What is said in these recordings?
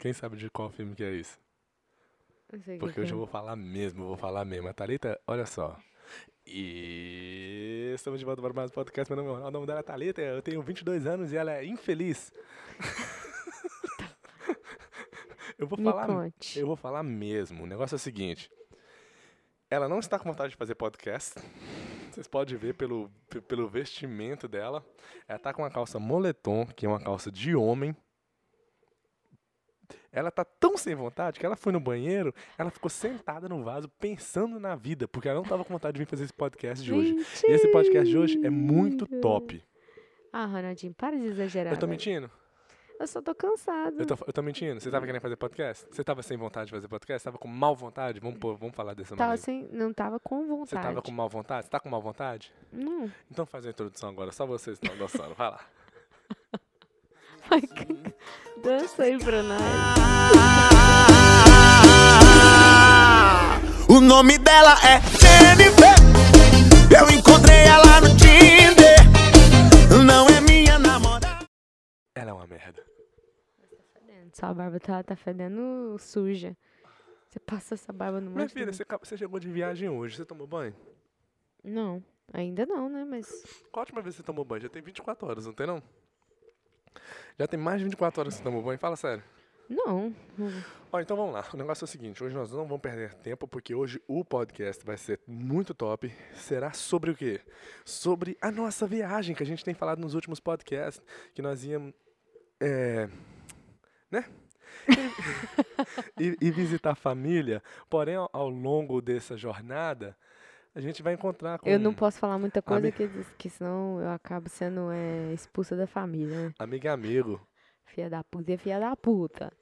Quem sabe de qual filme que é isso? Porque que hoje é. eu vou falar mesmo, vou falar mesmo. A Thalita, olha só. E estamos de volta para mais um podcast. Meu nome é o nome dela é Thalita, eu tenho 22 anos e ela é infeliz. eu vou Me falar, conte. eu vou falar mesmo. O negócio é o seguinte. Ela não está com vontade de fazer podcast. Vocês podem ver pelo, pe- pelo vestimento dela. Ela tá com uma calça moletom, que é uma calça de homem. Ela tá tão sem vontade que ela foi no banheiro, ela ficou sentada no vaso pensando na vida, porque ela não tava com vontade de vir fazer esse podcast de hoje. E esse podcast de hoje é muito Mentira. top. Ah, Ronaldinho, para de exagerar. Eu tô mentindo? Eu só tô cansado. Eu tô, eu tô mentindo? Você tava querendo fazer podcast? Você tava sem vontade de fazer podcast? Tava com mal vontade? Vamos, pôr- vamos falar dessa Tava maneira. sem, não tava com vontade. Você tava com mal vontade? Você tá com mal vontade? Não. Então faz a introdução agora, só vocês estão dançando. Vai lá. Dança aí nós. O nome dela é Jennifer. Eu encontrei ela no Tinder. Não é minha namorada. Ela é uma merda. Sua barba tá, tá fedendo suja. Você passa essa barba no Minha filha, você, você chegou de viagem hoje, você tomou banho? Não, ainda não, né? Mas Qual a última vez que você tomou banho? Já tem 24 horas, não tem não? Já tem mais de 24 horas que você tomou banho? Fala sério. não. Ó, então vamos lá. O negócio é o seguinte, hoje nós não vamos perder tempo, porque hoje o podcast vai ser muito top. Será sobre o quê? Sobre a nossa viagem, que a gente tem falado nos últimos podcasts, que nós íamos, é, né? e, e visitar a família. Porém, ao, ao longo dessa jornada, a gente vai encontrar com Eu não posso falar muita coisa, Ami- que, que senão eu acabo sendo é, expulsa da família, né? amigo e amigo. Filha da puta é filha da puta.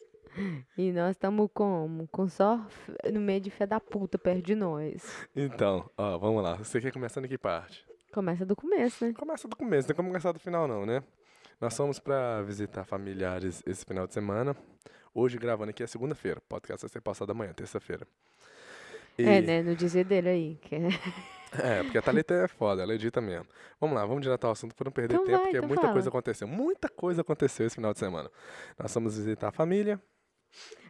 E nós estamos como? Com só no meio de filha da puta perto de nós. Então, ó, vamos lá. Você quer começar em que parte? Começa do começo, né? Começa do começo, não tem como começar do final não, né? Nós fomos pra visitar familiares esse final de semana. Hoje gravando aqui é segunda-feira. Podcast vai ser passado amanhã, terça-feira. E- É, né? No dizer dele aí. Que é... É, porque a Thalita é foda, ela edita mesmo. Vamos lá, vamos direto ao assunto para não perder Então tempo, vai, porque então muita fala. coisa aconteceu. Muita coisa aconteceu esse final de semana. Nós fomos visitar a família.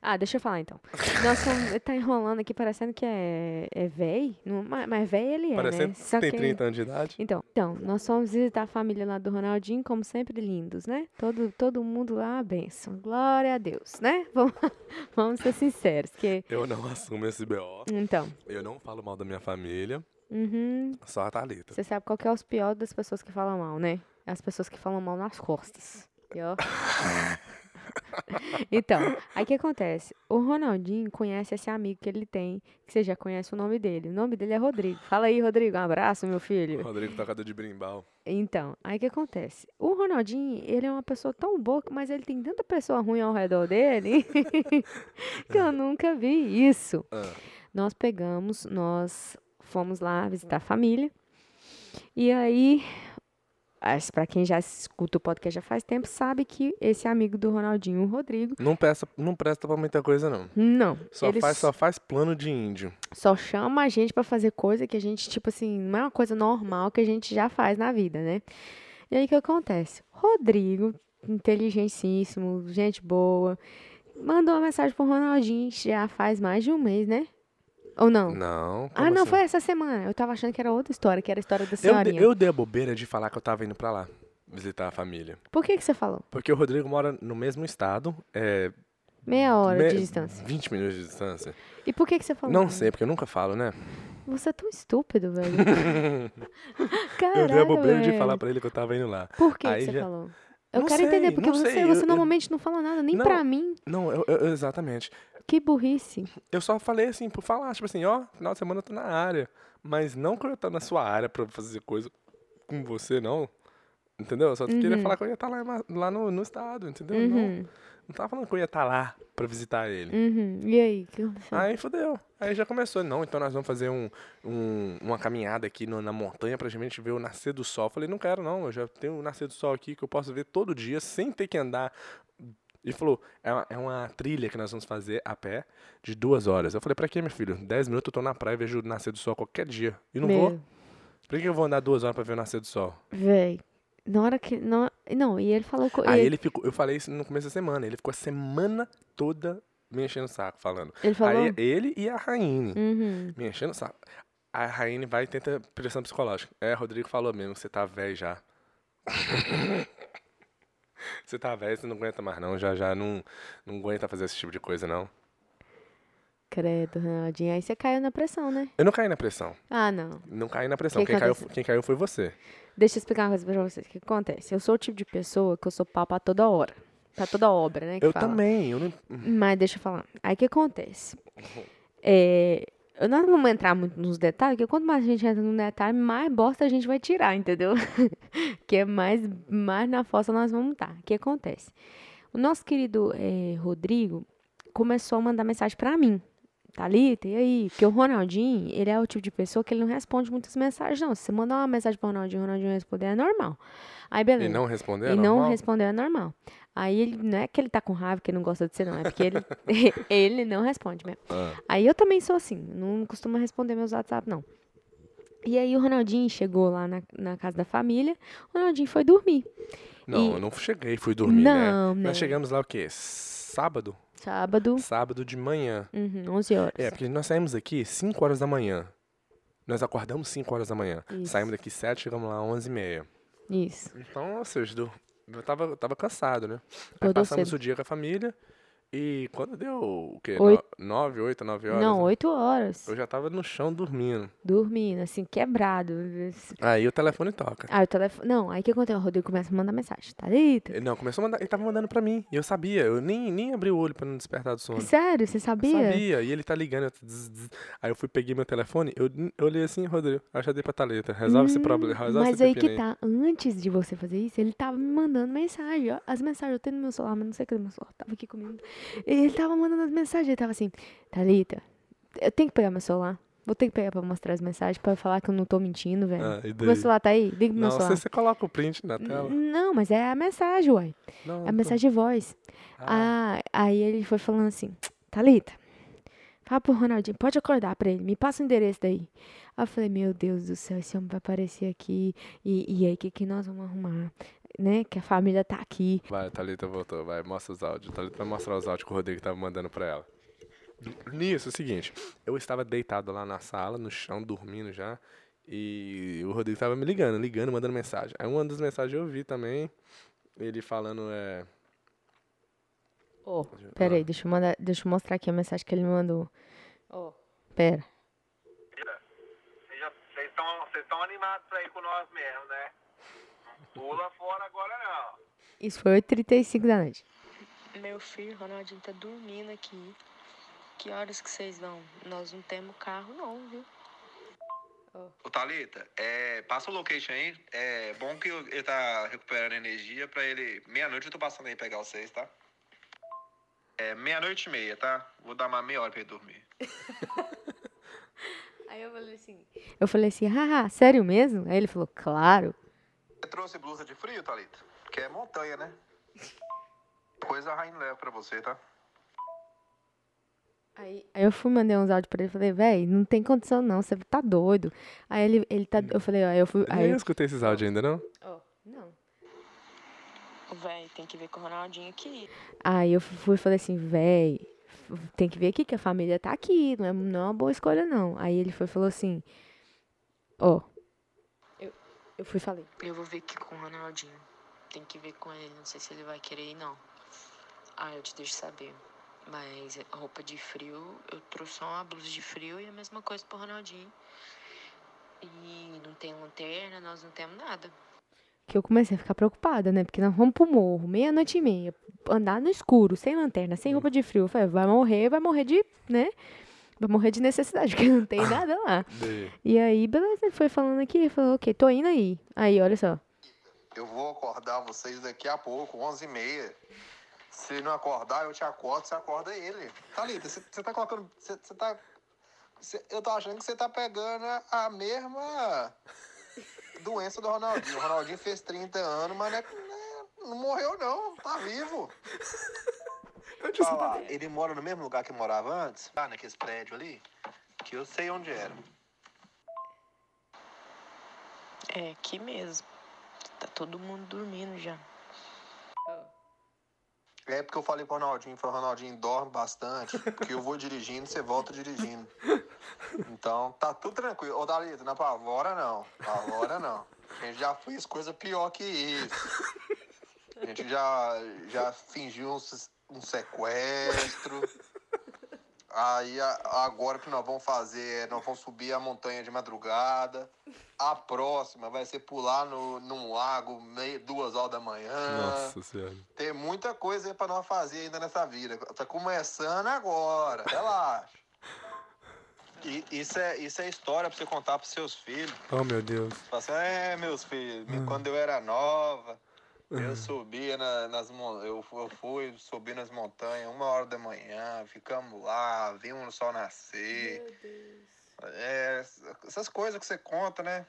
Ah, deixa eu falar então. Nós tá enrolando aqui parecendo que é, é véi. Não- Mas, véi ele é, parecendo né? Só tem que- 30 anos de idade. Então, então, nós fomos visitar a família lá do Ronaldinho, como sempre, lindos, né? Todo, todo mundo lá, benção. Glória a Deus, né? Vamos, vamos ser sinceros, que... Eu não assumo esse BO. Então, Eu não falo mal da minha família, uhum, só a Thalita. você sabe qual que é os piores das pessoas que falam mal, né? As pessoas que falam mal nas costas. E, ó. então, aí o que acontece? O Ronaldinho conhece esse amigo que ele tem, que você já conhece o nome dele. O nome dele é Rodrigo. Fala aí, Rodrigo. Um abraço, meu filho. Rodrigo tocador de brimbal. Então, aí o que acontece? O Ronaldinho, ele é uma pessoa tão boa, mas ele tem tanta pessoa ruim ao redor dele que eu nunca vi isso. Ah, Nós pegamos, nós fomos lá visitar a família. E aí, para quem já escuta o podcast já faz tempo, sabe que esse amigo do Ronaldinho, o Rodrigo, não, peça, não presta pra muita coisa, não. não, Só faz, só faz plano de índio. só chama a gente pra fazer coisa que a gente, tipo assim, não é uma coisa normal que a gente já faz na vida, né? E aí o que acontece? Rodrigo, inteligentíssimo, gente boa, mandou uma mensagem pro Ronaldinho já faz mais de um mês, né? Ou não? Não. ah, não, assim? foi essa semana. Eu tava achando que era outra história, que era a história da Eu, de- senhorinha. eu dei a bobeira de falar que eu tava indo pra lá visitar a família. Por que que você falou? Porque o Rodrigo mora no mesmo estado, é. Meia hora me- de distância. 20 minutos de distância. E por que que você falou? Não sei, porque eu nunca falo, né? Você é tão estúpido, velho. eu Caraca, dei a bobeira de velho. falar pra ele que eu tava indo lá. Por que, Aí que você já- falou? Eu Não quero sei, entender, porque você, sei, você eu- eu- normalmente não fala nada, nem Não. pra mim. Não, eu, eu- exatamente. Que burrice. Eu só falei assim, por falar, tipo assim, ó, final de semana eu tô na área. Mas não que eu tô na sua área pra fazer coisa com você, não. Entendeu? Eu só queria Uhum. falar que eu ia estar lá, em Ma- lá no, no estado, entendeu? Não, Uhum, não tava falando que eu ia estar lá pra visitar ele. uhum. E aí? Que? Aí fodeu. Aí já começou. Não, então nós vamos fazer um, um- uma caminhada aqui no- na montanha pra gente ver o nascer do sol. Falei, não quero não, eu já tenho o nascer do sol aqui que eu posso ver todo dia sem ter que andar. Ele falou, é uma, é uma trilha que nós vamos fazer a pé de duas horas. Eu falei, pra quê, meu filho? Dez minutos eu tô na praia e vejo o nascer do sol qualquer dia. E não vou. Meu, Por que eu vou andar duas horas pra ver o nascer do sol? véi. Na hora que. Não, não e ele falou. co- Aí ele, ele ficou, eu falei isso no começo da semana, ele ficou a semana toda me enchendo o saco, falando. ele falou. Aí ele e a Raine Uhum. me enchendo o saco. A Raine vai e tenta pressão psicológica. É, Rodrigo falou mesmo, você tá velho já. você tá velho, você não aguenta mais não, já já não, não aguenta fazer esse tipo de coisa não. Credo, Ronaldinho. Aí você caiu na pressão, né? Eu não caí na pressão, Ah, não. não caí na pressão. Que Quem que caiu, quem caiu foi você. Deixa eu explicar uma coisa pra vocês. O que acontece? Eu sou o tipo de pessoa que eu sou pau pra toda hora. Pra toda obra, né? Eu fala. também, eu não... Mas deixa eu falar. Aí o que acontece? É, eu não vamos entrar muito nos detalhes, porque quanto mais a gente entra no detalhe, mais bosta a gente vai tirar, entendeu? que é mais, mais na fossa nós vamos estar. O que acontece? O nosso querido eh, Rodrigo começou a mandar mensagem pra mim. Thalita, e aí? Porque o Ronaldinho, ele é o tipo de pessoa que ele não responde muitas mensagens, não. Se você mandar uma mensagem pro Ronaldinho, o Ronaldinho responder, é normal. Aí, beleza. E não responder, E é não normal? respondeu é normal. Aí ele não é que ele tá com raiva, que ele não gosta de você, não. É porque ele, ele não responde mesmo. Ah, Aí eu também sou assim, não costumo responder meus WhatsApp, não. E aí o Ronaldinho chegou lá na, na casa da família, o Ronaldinho foi dormir. não, E- eu não cheguei, fui dormir, né? Não, né? Nós chegamos lá o quê? Sábado? Sábado, Sábado de manhã. uhum, 11 horas. É, porque nós saímos daqui 5 horas da manhã. Nós acordamos 5 horas da manhã. Isso. Saímos daqui 7, chegamos lá 11 e meia. Isso. Então, do- eu tava, eu tava cansado, né? Aí Acordou passamos cedo. o dia com a família e quando deu o quê? Oito. 9, 8, 9 horas? Não, né? 8 horas. Eu já tava no chão dormindo. Dormindo, assim, quebrado. Aí o telefone toca. Aí o telefone. Não, aí o que aconteceu? O Rodrigo começa a mandar mensagem. Thalita? Ele, não, começou a mandar, ele tava mandando pra mim. E eu sabia, eu nem, nem abri o olho pra não despertar do sono. Sério, você Eu sabia? sabia, e ele tá ligando. eu. Aí eu fui, peguei meu telefone, eu, eu olhei assim, Rodrigo, eu já dei pra Thalita. Resolve esse problema, resolve Hum, Mas aí que tá, antes de você fazer isso, ele tava me mandando mensagem. ó. As mensagens eu tenho no meu celular, mas não sei cadê meu celular. Tava aqui comigo. Ele tava mandando as mensagens, ele tava assim, Thalita, eu tenho que pegar meu celular. Vou ter que pegar pra mostrar as mensagens pra falar que eu não tô mentindo, velho. Ah, meu celular tá aí? Liga pro meu Não, celular. você, você coloca o print na tela. Não, mas é a mensagem, uai. Não, É a tô- mensagem de voz. Ah, Ah, aí ele foi falando assim, Thalita, fala pro Ronaldinho, pode acordar pra ele, me passa o endereço daí. Aí eu falei, meu Deus do céu, esse homem vai aparecer aqui, e, e aí o que, que nós vamos arrumar? Né? Que a família tá aqui. Vai, Thalita voltou, vai, mostra os áudios. Thalita vai mostrar os áudios que o Rodrigo tava mandando pra ela. Nisso, é o seguinte, eu estava deitado lá na sala, no chão, dormindo já, e o Rodrigo tava me ligando, ligando, mandando mensagem. Aí uma das mensagens eu vi também, ele falando, é... Ó, pera aí, deixa eu, mandar, deixa eu mostrar aqui a mensagem que ele me mandou. Ó, pera. Vocês estão animados pra ir com nós mesmo, né? Não pula fora agora não. Isso foi 8h35 da noite. Meu filho, Ronaldinho, tá dormindo aqui. Que horas que vocês vão? Nós não temos carro não, viu? Ô Thalita, é, passa o location aí. É bom que ele tá recuperando energia pra ele. Meia-noite eu tô passando aí pegar vocês, tá? É meia-noite e meia, tá? Vou dar uma meia hora pra ele dormir. Aí eu falei assim, eu falei assim, haha, sério mesmo? Aí ele falou, claro. Você trouxe blusa de frio, Thalita? Porque é montanha, né? Coisa a Rainha leva pra você, tá? Aí, aí eu fui mandei uns áudios pra ele, falei, véi, não tem condição não, você tá doido. Aí ele, ele tá, eu falei, ó, aí eu fui, Eu aí nem eu, escutei esses áudios ainda, não? ó, não. Véi, tem que ver com o Ronaldinho aqui. Aí eu fui e falei assim, véi, tem que ver aqui que a família tá aqui, não é, não é uma boa escolha não. Aí ele foi e falou assim, ó, eu, eu fui e falei, Eu vou ver aqui com o Ronaldinho. Tem que ver com ele, não sei se ele vai querer ir não. Ah, eu te deixo saber. Mas roupa de frio, eu trouxe só uma blusa de frio e a mesma coisa pro Ronaldinho. E não tem lanterna, nós não temos nada. Que eu comecei a ficar preocupada, né? Porque nós vamos pro morro, meia-noite e meia, andar no escuro, sem lanterna, sem roupa de frio. Eu falei, vai morrer, vai morrer de, né? Vai morrer de necessidade, porque não tem nada lá. E aí, beleza, ele foi falando aqui, falou, ok, tô indo aí. Aí, olha só. Eu vou acordar vocês daqui a pouco, 11h30. Se não acordar, eu te acordo, você acorda ele. Thalita, você tá colocando. Você tá. você- eu tô achando que você tá pegando a mesma doença do Ronaldinho. O Ronaldinho fez 30 anos, mas não, é- não morreu, não. Tá vivo. Fala, ele mora no mesmo lugar que morava antes? Lá naqueles prédios ali? Que eu sei onde era. É, aqui mesmo. Tá todo mundo dormindo já. É porque eu falei pro Ronaldinho, falei, Ronaldinho, dorme bastante, porque eu vou dirigindo, você volta dirigindo. Então, tá tudo tranquilo. Ô, Dalito, não apavora não, apavora não. A gente já fez coisa pior que isso. A gente já, já fingiu um, um sequestro. Aí, a- agora o que nós vamos fazer é, nós vamos subir a montanha de madrugada. A próxima vai ser pular no, num lago meio, duas horas da manhã. Nossa senhora. Tem muita coisa aí pra nós fazer ainda nessa vida. Tá começando agora, relaxa. Isso é, isso é história pra você contar pros seus filhos. Oh, meu Deus. Fala assim, é, meus filhos, quando eu era nova, eu subia na- nas eu, eu fui subir nas montanhas uma hora da manhã, ficamos lá, vimos o sol nascer. É, essas coisas que você conta, né?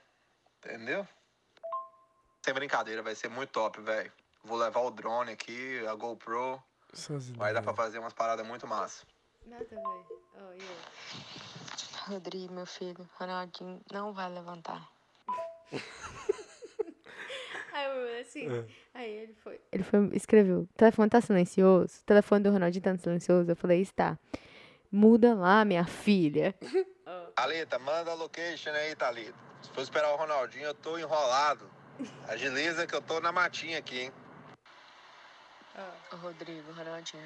Entendeu? Sem brincadeira, vai ser muito top, velho. Vou levar o drone aqui, a GoPro. Vai dar pra fazer umas paradas muito massa. Nada, velho. Oh, e Rodrigo, meu filho, Ronaldinho não vai levantar. Aí eu assim. É. Aí ele foi. Ele foi, escreveu: o telefone tá silencioso? O telefone do Ronaldinho tá silencioso? Eu falei: está. Muda lá, minha filha. Thalita, manda a location aí, Thalita. Se for esperar o Ronaldinho, eu tô enrolado. Agiliza que eu tô na matinha aqui, hein? Ô, Rodrigo, Ronaldinho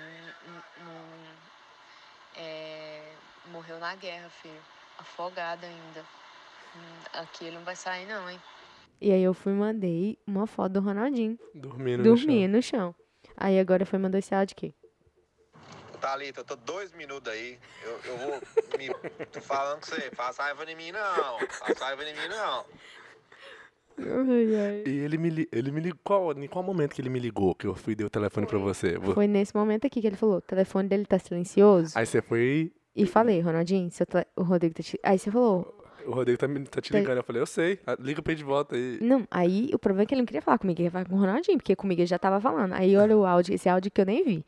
não- é, morreu na guerra, filho. Afogado ainda. Aqui ele não vai sair, não, hein? E aí eu fui e mandei uma foto do Ronaldinho Dormindo no chão. dormindo no chão. Aí agora foi mandou esse áudio aqui. Thalita, eu tô dois minutos aí. Eu, eu vou me. Tô falando com você. Faça raiva em mim, não. Faça raiva em mim, não. E ele me, li- ele me ligou. Qual, em qual momento que ele me ligou que eu fui e dei o telefone pra você? Vo- Foi nesse momento aqui que ele falou: o telefone dele tá silencioso. Aí você foi. E falei, Ronaldinho, seu tele- o Rodrigo tá te... Aí você falou, O Rodrigo tá, me- tá te ligando. Eu falei, eu sei. Ah, Liga pra ele de volta aí. não, aí o problema é que ele não queria falar comigo, ele ia falar com o Ronaldinho, porque comigo ele já tava falando. Aí olha o áudio, esse áudio que eu nem vi.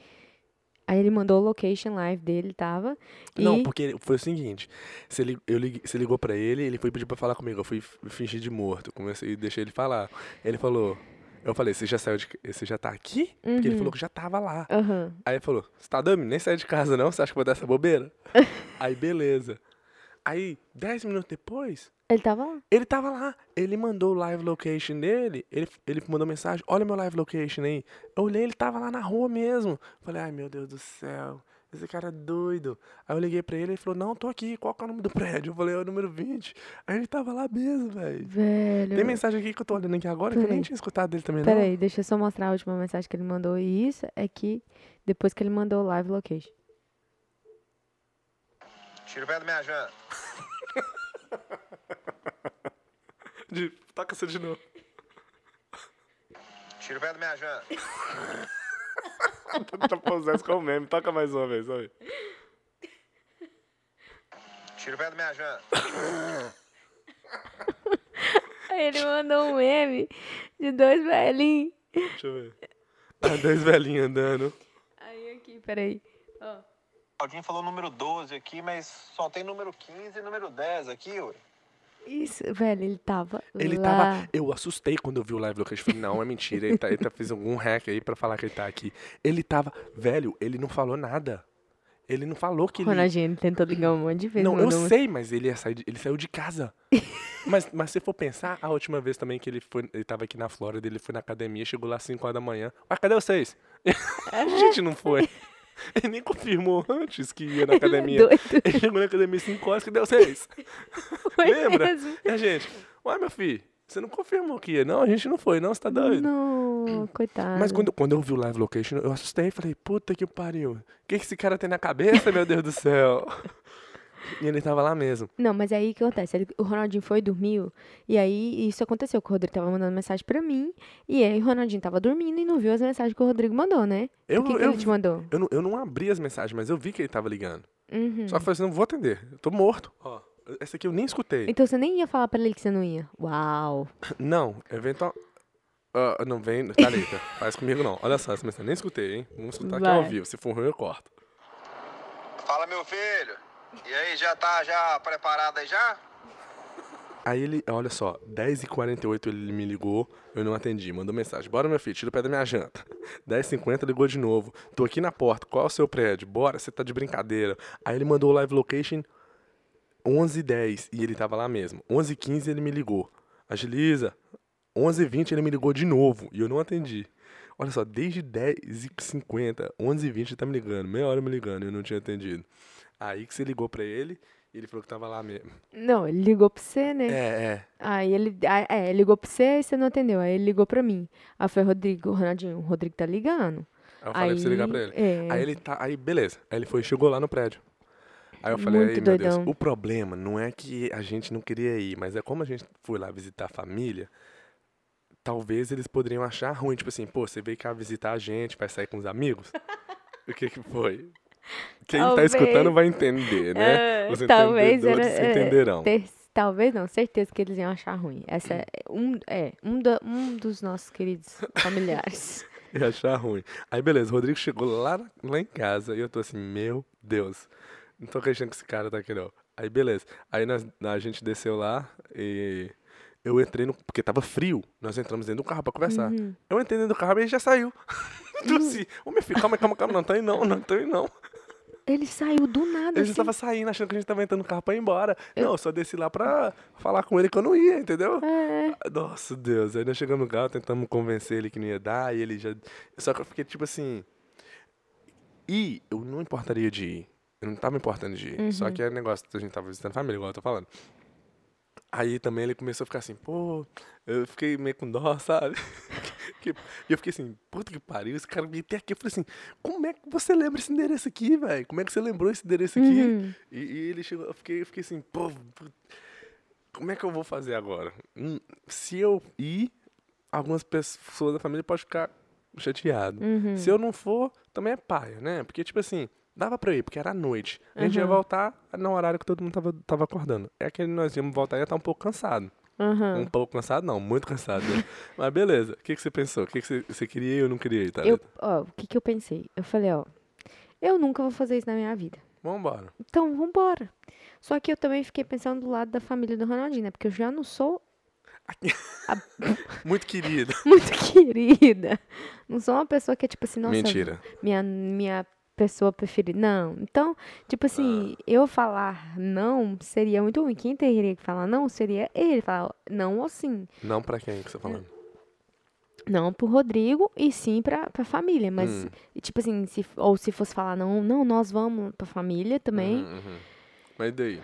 Aí ele mandou o location live dele, tava. E... Não, porque foi o seguinte: você, li- eu você ligou pra ele, ele foi pedir pra falar comigo. Eu fui fingir de morto. Comecei e deixei ele falar. Ele falou. Eu falei, você já saiu de. Você já tá aqui? Porque ele Uhum. falou que já tava lá. Aham. Aí ele falou, você tá dando? Nem sai de casa não? Você acha que vai dar essa bobeira? Aí beleza. Aí, dez minutos depois, Ele tava lá. ele tava lá. Ele mandou o live location dele. Ele, ele mandou mensagem: Olha meu live location aí. Eu olhei, ele tava lá na rua mesmo. Falei: Ai meu Deus do céu, esse cara é doido. Aí eu liguei pra ele e ele falou: Não, tô aqui. Qual que é o nome do prédio? Eu falei: É o número 20. Aí ele tava lá mesmo, velho. Velho. Tem mensagem aqui que eu tô olhando aqui agora que eu nem Peraí. tinha escutado dele também, não. Peraí, deixa eu só mostrar a última mensagem que ele mandou. E isso é que depois que ele mandou o live location. Tira o pé da minha janta. De, toca essa de novo. Tira o pé da minha janta. tá pausando com o meme. Toca mais uma vez, olha. Tira o pé da minha janta. Aí ele mandou um meme de dois velhinhos. Deixa eu ver. Ah, dois velhinhos andando. Aí aqui, peraí. Ó. Alguém falou número 12 aqui, mas só tem número 15 e número 10 aqui, ué. Isso, velho, ele tava Ele lá. tava. Eu assustei quando eu vi o live location. Falei, não, é mentira. Ele, tá, ele tá, fez algum hack aí pra falar que ele tá aqui. Ele tava. Velho, ele não falou nada. Ele não falou que ele. Ronaldinho, ele tentou ligar um monte de vezes. Não, eu um- sei, mas ele, ia sair de- ele saiu de casa. mas, mas se for pensar, a última vez também que ele foi. Ele tava aqui na Flórida, ele foi na academia, chegou lá às 5 horas da manhã. Ué, cadê vocês? a gente não foi. Ele nem confirmou antes que ia na academia. Doido. Ele chegou na academia às 5 horas, cadê vocês? Foi Lembra? mesmo. E a gente, ué, meu filho, você não confirmou que ia? Não, a gente não foi, não, você tá doido? Não, coitado. Mas quando, quando eu vi o live location, eu assustei, falei, puta que pariu. O que, que esse cara tem na cabeça, meu Deus do céu? E ele tava lá mesmo. Não, mas aí o que acontece? Ele- o Ronaldinho foi e dormiu. E aí isso aconteceu, que o Rodrigo tava mandando mensagem pra mim. E aí o Ronaldinho tava dormindo e não viu as mensagens que o Rodrigo mandou, né? Eu, o que, que eu, ele te mandou? eu, não, eu não abri as mensagens, mas eu vi que ele tava ligando. Uhum. Só que eu falei assim, não vou atender, eu tô morto. Ó, essa aqui eu nem escutei. Então você nem ia falar pra ele que você não ia. Uau. Não, eventual... Ah, não vem, Thalita, faz comigo não. Olha só, essa mensagem nem escutei, hein? Vamos escutar aqui ao Vai. vivo, se for ruim eu corto. Fala, meu filho. E aí, já tá já preparado aí já? Aí ele, olha só, 10h48 ele me ligou, eu não atendi, mandou mensagem. Bora, meu filho, tira o pé da minha janta. 10h50 ligou de novo. Tô aqui na porta, qual é o seu prédio? Bora, você tá de brincadeira. Aí ele mandou o live location 11h10 e ele tava lá mesmo. 11h15 ele me ligou. Agiliza. 11h20 ele me ligou de novo e eu não atendi. Olha só, desde 10h50, 11h20 ele tá me ligando, meia hora me ligando e eu não tinha atendido. Aí que você ligou pra ele e ele falou que tava lá mesmo. Não, ele ligou pra você, né? É, é. Aí ele, é, ligou pra você e você não atendeu. Aí ele ligou pra mim. Aí foi Rodrigo, Ronaldinho, o Rodrigo tá ligando. Aí eu falei pra você ligar pra ele. É, Aí ele tá. Aí, beleza. Aí ele foi e chegou lá no prédio. Aí eu falei, Muito aí, meu Deus, o problema não é que a gente não queria ir, mas é como a gente foi lá visitar a família, talvez eles poderiam achar ruim, tipo assim, pô, você veio cá visitar a gente, vai sair com os amigos? o que que foi? Quem tá Talvez. escutando vai entender, né? É, Os talvez entendedores é, entenderão. ter- talvez não, certeza que eles iam achar ruim. Essa é um, é, um, da- um dos nossos queridos familiares. Ia achar ruim. Aí, beleza, o Rodrigo chegou lá, lá em casa e eu tô assim, meu Deus, não tô acreditando que esse cara tá aqui não. Aí, beleza. Aí nós, a gente desceu lá e eu entrei no. Porque tava frio. Nós entramos dentro do carro pra conversar. Uhum. Eu entrei dentro do carro e ele já saiu. Tô assim, ô meu filho, calma, calma, calma, não tô aí não, não tô aí não. Ele saiu do nada, Ele já assim. tava saindo, achando que a gente tava entrando no carro pra ir embora. Não, eu só desci lá pra falar com ele que eu não ia, entendeu? É, Nossa, Deus. Aí nós chegamos no carro, tentamos convencer ele que não ia dar, e ele já. Só que eu fiquei tipo assim. E eu não importaria de ir. Eu não tava importando de ir. Só que era negócio que a gente tava visitando família, igual eu tô falando. Aí também ele começou a ficar assim, pô, eu fiquei meio com dó, sabe? E eu fiquei assim, puta que pariu, esse cara veio até aqui. Eu falei assim, como é que você lembra esse endereço aqui, velho? Como é que você lembrou esse endereço aqui? Uhum. E, e ele chegou, eu fiquei, eu fiquei assim, pô, como é que eu vou fazer agora? Hum, Se eu ir, algumas pessoas da família podem ficar chateado. Uhum. Se eu não for, também é paia, né? Porque, tipo assim, dava pra ir, porque era à noite. A gente ia Uhum. voltar no horário que todo mundo tava, tava acordando. É que nós íamos voltar e ia estar um pouco cansado. Aham. Um pouco cansado, não, muito cansado. né? Mas beleza. O que, que você pensou? O que, que você, você queria ir ou não queria ir, Eu, ó, o que que eu pensei? Eu falei, ó, eu nunca vou fazer isso na minha vida. Vambora. Então, vambora. Só que eu também fiquei pensando do lado da família do Ronaldinho, né? Porque eu já não sou Muito querida. muito querida. Não sou uma pessoa que é tipo assim, nossa, Mentira. minha, minha pessoa preferida. Não. Então, tipo assim, Ah. eu falar não seria muito ruim. Quem teria que falar não seria ele. Falar não ou sim. Não pra quem que você tá falando? Não pro Rodrigo e sim pra, pra família. Mas, Hum. tipo assim, se, ou se fosse falar não, não, nós vamos pra família também. Uhum, uhum. Mas e daí?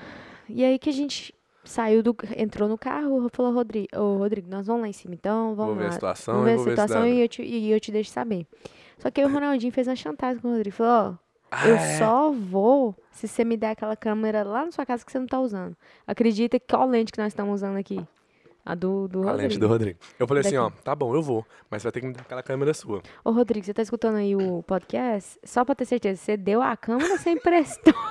E aí que a gente saiu do. entrou no carro, falou, Rodrigo, ô Rodrigo, nós vamos lá em cima então, vamos vou ver lá. a situação Vamos ver a ver situação e eu, te, e eu te deixo saber. Só que aí o Ronaldinho fez uma chantagem com o Rodrigo. Falou, ó, Ah, eu é? só vou se você me der aquela câmera lá na sua casa que você não tá usando. Acredita que qual lente que nós estamos usando aqui? A do, do A Rodrigo. lente do Rodrigo. Eu falei assim, ó, Daqui. tá bom, eu vou, mas vai ter que me dar aquela câmera sua. Ô, Rodrigo, você tá escutando aí o podcast? Só pra ter certeza, você deu a câmera ou você emprestou?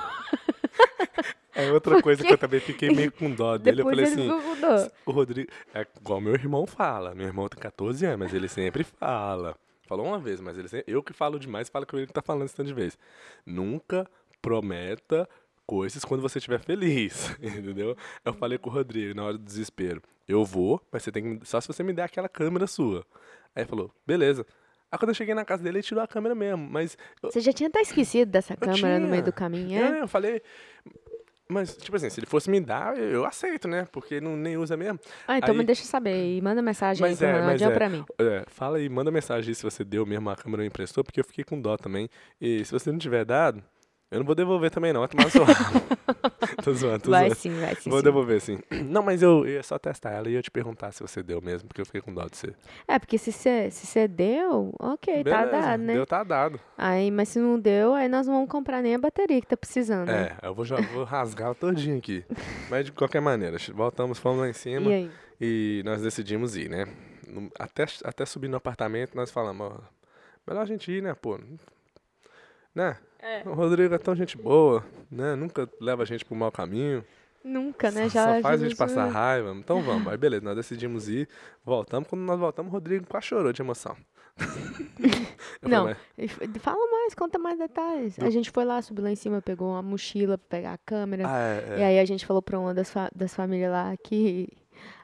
É outra coisa que eu também fiquei meio com dó dele. Eu Depois falei ele assim, mudou. o Rodrigo, é igual meu irmão fala. Meu irmão tem 14 anos, mas ele sempre fala. Falou uma vez, mas ele eu que falo demais, falo com ele que tá falando tanto de vez. Nunca prometa coisas quando você estiver feliz, entendeu? Eu falei com o Rodrigo na hora do desespero. Eu vou, mas você tem que só se você me der aquela câmera sua. Aí ele falou, beleza. Aí quando eu cheguei na casa dele, ele tirou a câmera mesmo, mas eu- Você já tinha até esquecido dessa câmera no meio tinha. do caminho, é? é, eu falei. Mas, tipo assim, se ele fosse me dar, eu, eu aceito, né? Porque não nem usa mesmo. Ah, então Aí- me deixa saber e manda mensagem aí Mas pro é, Ronaldinho é. pra mim. É, fala aí, manda mensagem aí se você deu mesmo a câmera ou emprestou, porque eu fiquei com dó também. E se você não tiver dado, eu não vou devolver também, não. Vai tomar no seu rabo. tô zoando, tô Vai zoando. sim, vai sim. Vou sim. devolver, sim. Não, mas eu, eu ia só testar ela e ia te perguntar se você deu mesmo, porque eu fiquei com dó de você. É, porque se você se cê deu, ok, tá Beleza, dado, né? Deu, tá dado. Aí, mas se não deu, aí nós não vamos comprar nem a bateria que tá precisando. né? É, eu vou, já, vou rasgar ela todinha aqui. Mas de qualquer maneira, voltamos, fomos lá em cima. E aí? E nós decidimos ir, né? Até, até subir no apartamento, nós falamos, ó, melhor a gente ir, né, pô? Né? É. O Rodrigo é tão gente boa, né? Nunca leva a gente pro mau caminho. Nunca, né? Só, Já, só faz a gente passar raiva. Então vamos. Aí beleza, nós decidimos ir, voltamos. Quando nós voltamos, o Rodrigo quase chorou de emoção. Não. E Fala mais, conta mais detalhes. A gente foi lá, subiu lá em cima, pegou uma mochila pra pegar a câmera. "Mas- ah, é, E é. aí a gente falou pra uma das, fa- das famílias lá que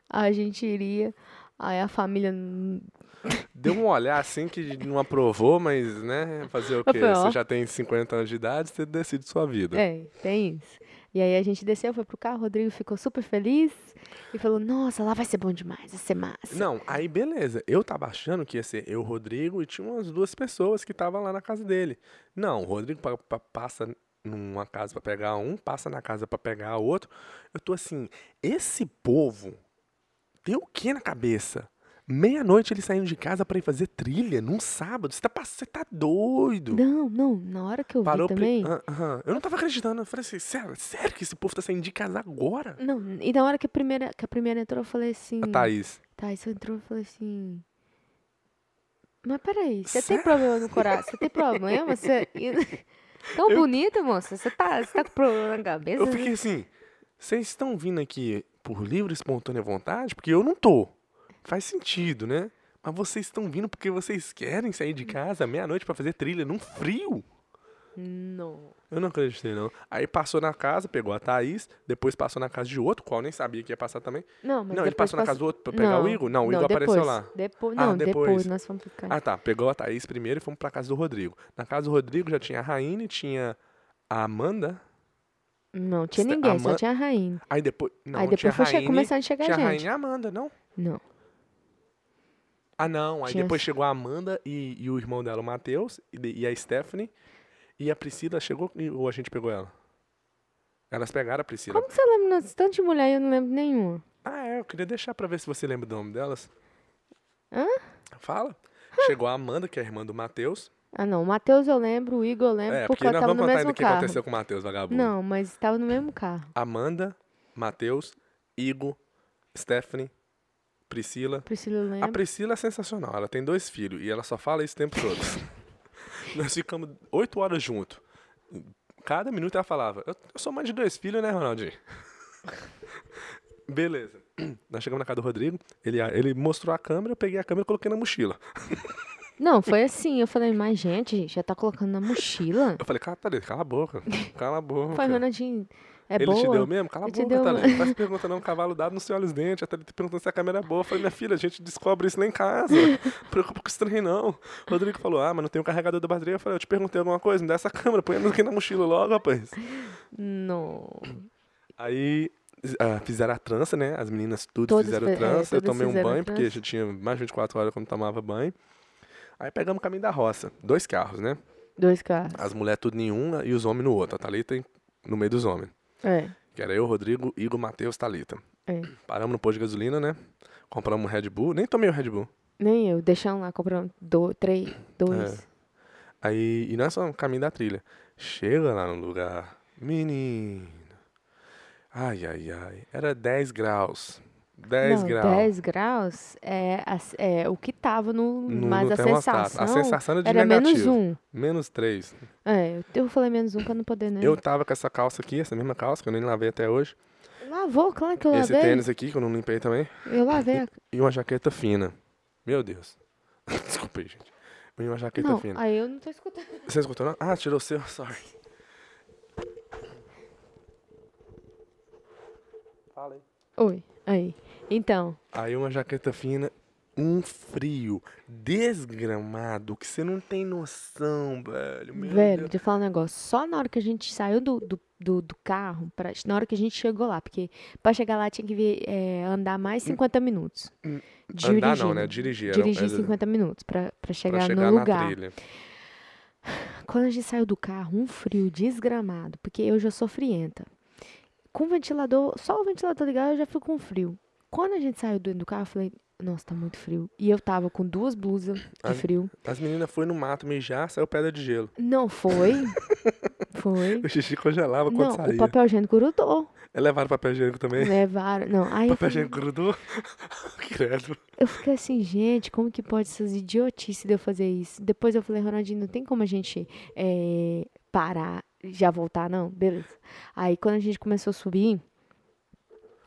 a gente iria. Aí a família. Deu um olhar assim que não aprovou, mas, né? Fazer o quê? falei. Você já tem 50 anos de idade, você decide sua vida. É, tem isso. E aí a gente desceu, foi pro carro, o Rodrigo ficou super feliz e falou: Nossa, lá vai ser bom demais, vai ser massa. Não, aí beleza. Eu tava achando que ia ser eu, o Rodrigo, e tinha umas duas pessoas que estavam lá na casa dele. Não, o Rodrigo pa- pa- passa numa casa pra pegar um, passa na casa pra pegar outro. Eu tô assim, esse povo tem o que na cabeça? Meia-noite ele saindo de casa pra ir fazer trilha num sábado. Você tá, você tá doido. Não, não, na hora que eu Parou vi pri- também. Ah, aham. Eu não tava acreditando. Eu falei assim, sério, sério que esse povo tá saindo de casa agora? Não, e na hora que a primeira, que a primeira entrou, eu falei assim. A Thaís. Thaís entrou e falei assim. Mas peraí, você tem problema no coração? Você tem problema? Você... Tão bonita, moça. Você tá, você tá com problema na cabeça? Eu fiquei assim, vocês estão vindo aqui por livre e espontânea vontade? Porque eu não tô. Faz sentido, né? Mas vocês estão vindo porque vocês querem sair de casa meia-noite pra fazer trilha num frio? Não. Eu não acreditei, não. Aí passou na casa, pegou a Thaís, depois passou na casa de outro, qual nem sabia que ia passar também. Não, mas não, ele passou na casa do outro pra pegar o Não, Igor? Não, o Igor apareceu depois, lá. Depois, Ah, não, depois. depois. nós fomos ficar. Ah, tá. Pegou a Thaís primeiro e fomos pra casa do Rodrigo. Na casa do Rodrigo já tinha a Raine, tinha a Amanda. Não, tinha ninguém, só tinha a rainha. Aí depois. Não, Aí tinha depois foi Raine, começando a chegar tinha a gente. E a Amanda, não? Não. Ah, não. Aí Tinha- depois chegou a Amanda e, e o irmão dela, o Matheus, e, e a Stephanie. E a Priscila chegou ou a gente pegou ela? Elas pegaram a Priscila. Como que você lembra tanto de mulher e eu não lembro nenhuma? Ah, é. Eu queria deixar pra ver se você lembra do nome delas. Hã? Fala. Chegou a Amanda, que é a irmã do Matheus. Ah, não. O Matheus eu lembro, o Igor eu lembro, É, porque porque eu nós tava vamos no contar mesmo ainda o que carro. aconteceu com o Matheus, vagabundo. Não, mas estava no mesmo carro. Amanda, Matheus, Igor, Stephanie, Priscila. Priscila eu A lembro. Priscila é sensacional. Ela tem dois filhos e ela só fala isso o tempo todo. Nós ficamos oito horas juntos. Cada minuto ela falava: Eu, eu sou mãe de dois filhos, né, Ronaldinho? Beleza. Nós chegamos na casa do Rodrigo. Ele, ele mostrou a câmera, eu peguei a câmera e coloquei na mochila. Não, foi assim. Eu falei, mas gente, já tá colocando na mochila? Eu falei: Cala, a boca. Cala a boca. Foi, Ronaldinho, é ele boa? te deu mesmo? Cala a Ele te boca, deu- Thalita. Não faz pergunta não, cavalo dado não se olha os dentes. A Thalita perguntando se a câmera é boa. Eu falei, minha filha, a gente descobre isso lá em casa. Não preocupa com trem, não. O Rodrigo falou, ah, mas não tem o carregador da bateria. Eu falei, eu te perguntei alguma coisa, me dá essa câmera, põe aqui na mochila logo, rapaz. Não. Aí ah, fizeram a trança, né? As meninas tudo Todas fizeram é, trança. eu tomei um banho, porque já tinha mais de 24 horas não tomava banho. Aí pegamos o caminho da roça. Dois carros, né? Dois carros. As mulheres tudo em um e os homens no outro. A Thalita em- no meio dos homens. É, Que era eu, Rodrigo, Igor, Matheus, Thalita. é. Paramos no posto de gasolina, né? Compramos um Red Bull. Nem tomei o Red Bull. Nem eu. Deixando lá, comprando do, três, dois. É. Aí, e nós só caminho da trilha. Chega lá no lugar. Menino. Ai, ai, ai. Era 10 graus. 10 não, graus. 10 graus é, é o que tava no. No- mas no a sensação. A sensação era de era menos negativo. um. Menos 3. É, eu- falei menos um pra não poder, né? Eu tava com essa calça aqui, essa mesma calça, que eu nem lavei até hoje. Lavou, claro que eu Esse lavei. tênis aqui, que eu não limpei também. Eu lavei. a- E uma jaqueta fina. Meu Deus. Desculpa aí, gente. E uma jaqueta Não, fina. aí eu não tô escutando. Você escutou, não? Ah, tirou o seu? Sorry. Fala aí. Oi, aí. Então, Aí uma jaqueta fina, um frio desgramado que você não tem noção, velho. Meu velho, Deus. deixa eu falar um negócio. Só na hora que a gente saiu do, do, do, do carro, pra, na hora que a gente chegou lá, porque pra chegar lá tinha que vir, é, andar mais 50 minutos. Hum, Dirigindo. Andar não, né? Dirigir. Dirigir era 50 minutos pra, pra pra chegar, chegar no lugar. trilha. Quando a gente saiu do carro, um frio desgramado, porque eu já sou frienta. Com o ventilador, só o ventilador ligado, eu já fico com frio. Quando a gente saiu dentro do carro, eu falei, nossa, tá muito frio. E eu tava com duas blusas de frio. As meninas foram no mato mijar, saiu pedra de gelo. Não foi. foi. O xixi congelava quando Não, saía. o papel higiênico grudou. Levaram papel higiênico também? Levaram. Não, aí papel higiênico grudou? Credo. eu fiquei assim, gente, como que pode essas idiotices de eu fazer isso? Depois eu falei, Ronaldinho, não tem como a gente eh, parar e já voltar, não? Beleza. Aí quando a gente começou a subir,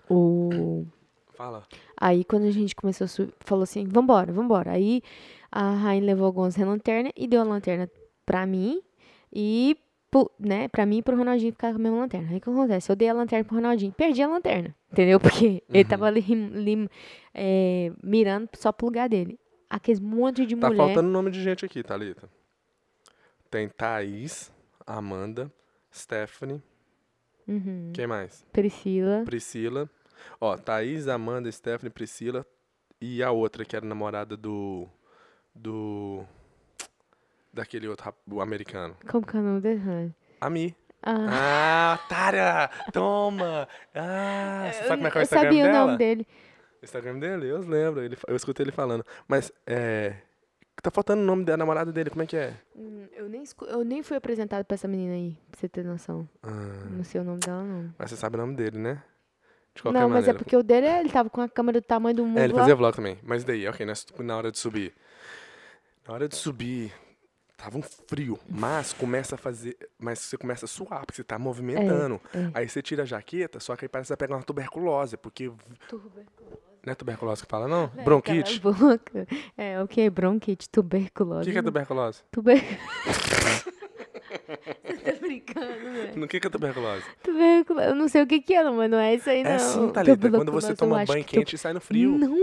o. Fala. Aí quando a gente começou a subir, falou assim, vambora, vambora. Aí a Rainha levou algumas lanternas e deu a lanterna pra mim e né, pra mim e pro Ronaldinho ficar com a mesma lanterna. Aí o que acontece? Eu dei a lanterna pro Ronaldinho, perdi a lanterna, entendeu? Porque ele tava ali, ali, é, mirando só pro lugar dele. Aqueles monte de Tá mulher. faltando nome de gente aqui, Thalita. Tem Thaís, Amanda, Stephanie. Uhum. Quem mais? Priscila. Priscila. Ó, Thaís, Amanda, Stephanie, Priscila. E a outra, que era namorada do. Do. Daquele outro o americano. Como que é o nome dele? A Mi. Ah, Ah, Tara! Toma! Ah, você sabe como é que é o eu Instagram sabia dela? o nome dele. O Instagram dele, eu lembro. Ele, eu escutei ele falando. Mas, é. Tá faltando o nome da namorada dele, como é que é? Hum, Eu nem, eu nem fui apresentado pra essa menina aí, pra você ter noção. Ah, Não sei o nome dela, não. mas você sabe o nome dele, né? De qualquer Não, mas maneira. é porque o dele, é- ele tava com a câmera do tamanho do mundo É, ele lá. fazia vlog também. Mas daí, ok, nós- na hora de subir. Na hora de subir, tava um frio, mas começa a fazer. Mas você começa a suar, porque você tá movimentando. é. Aí você tira a jaqueta, só que aí parece que vai pegar uma tuberculose, porque. Não é tuberculose que fala, não? Bronquite. Cala a boca. É, o que? Bronquite, tuberculose. O que, que é tuberculose? Tuber... Velho? No que, que é tuberculose? Tuberculose. Eu não sei o que que é, não, mas não é isso aí, não. É sim, Thalita. Quando você toma banho que tu- quente e sai no frio. Não,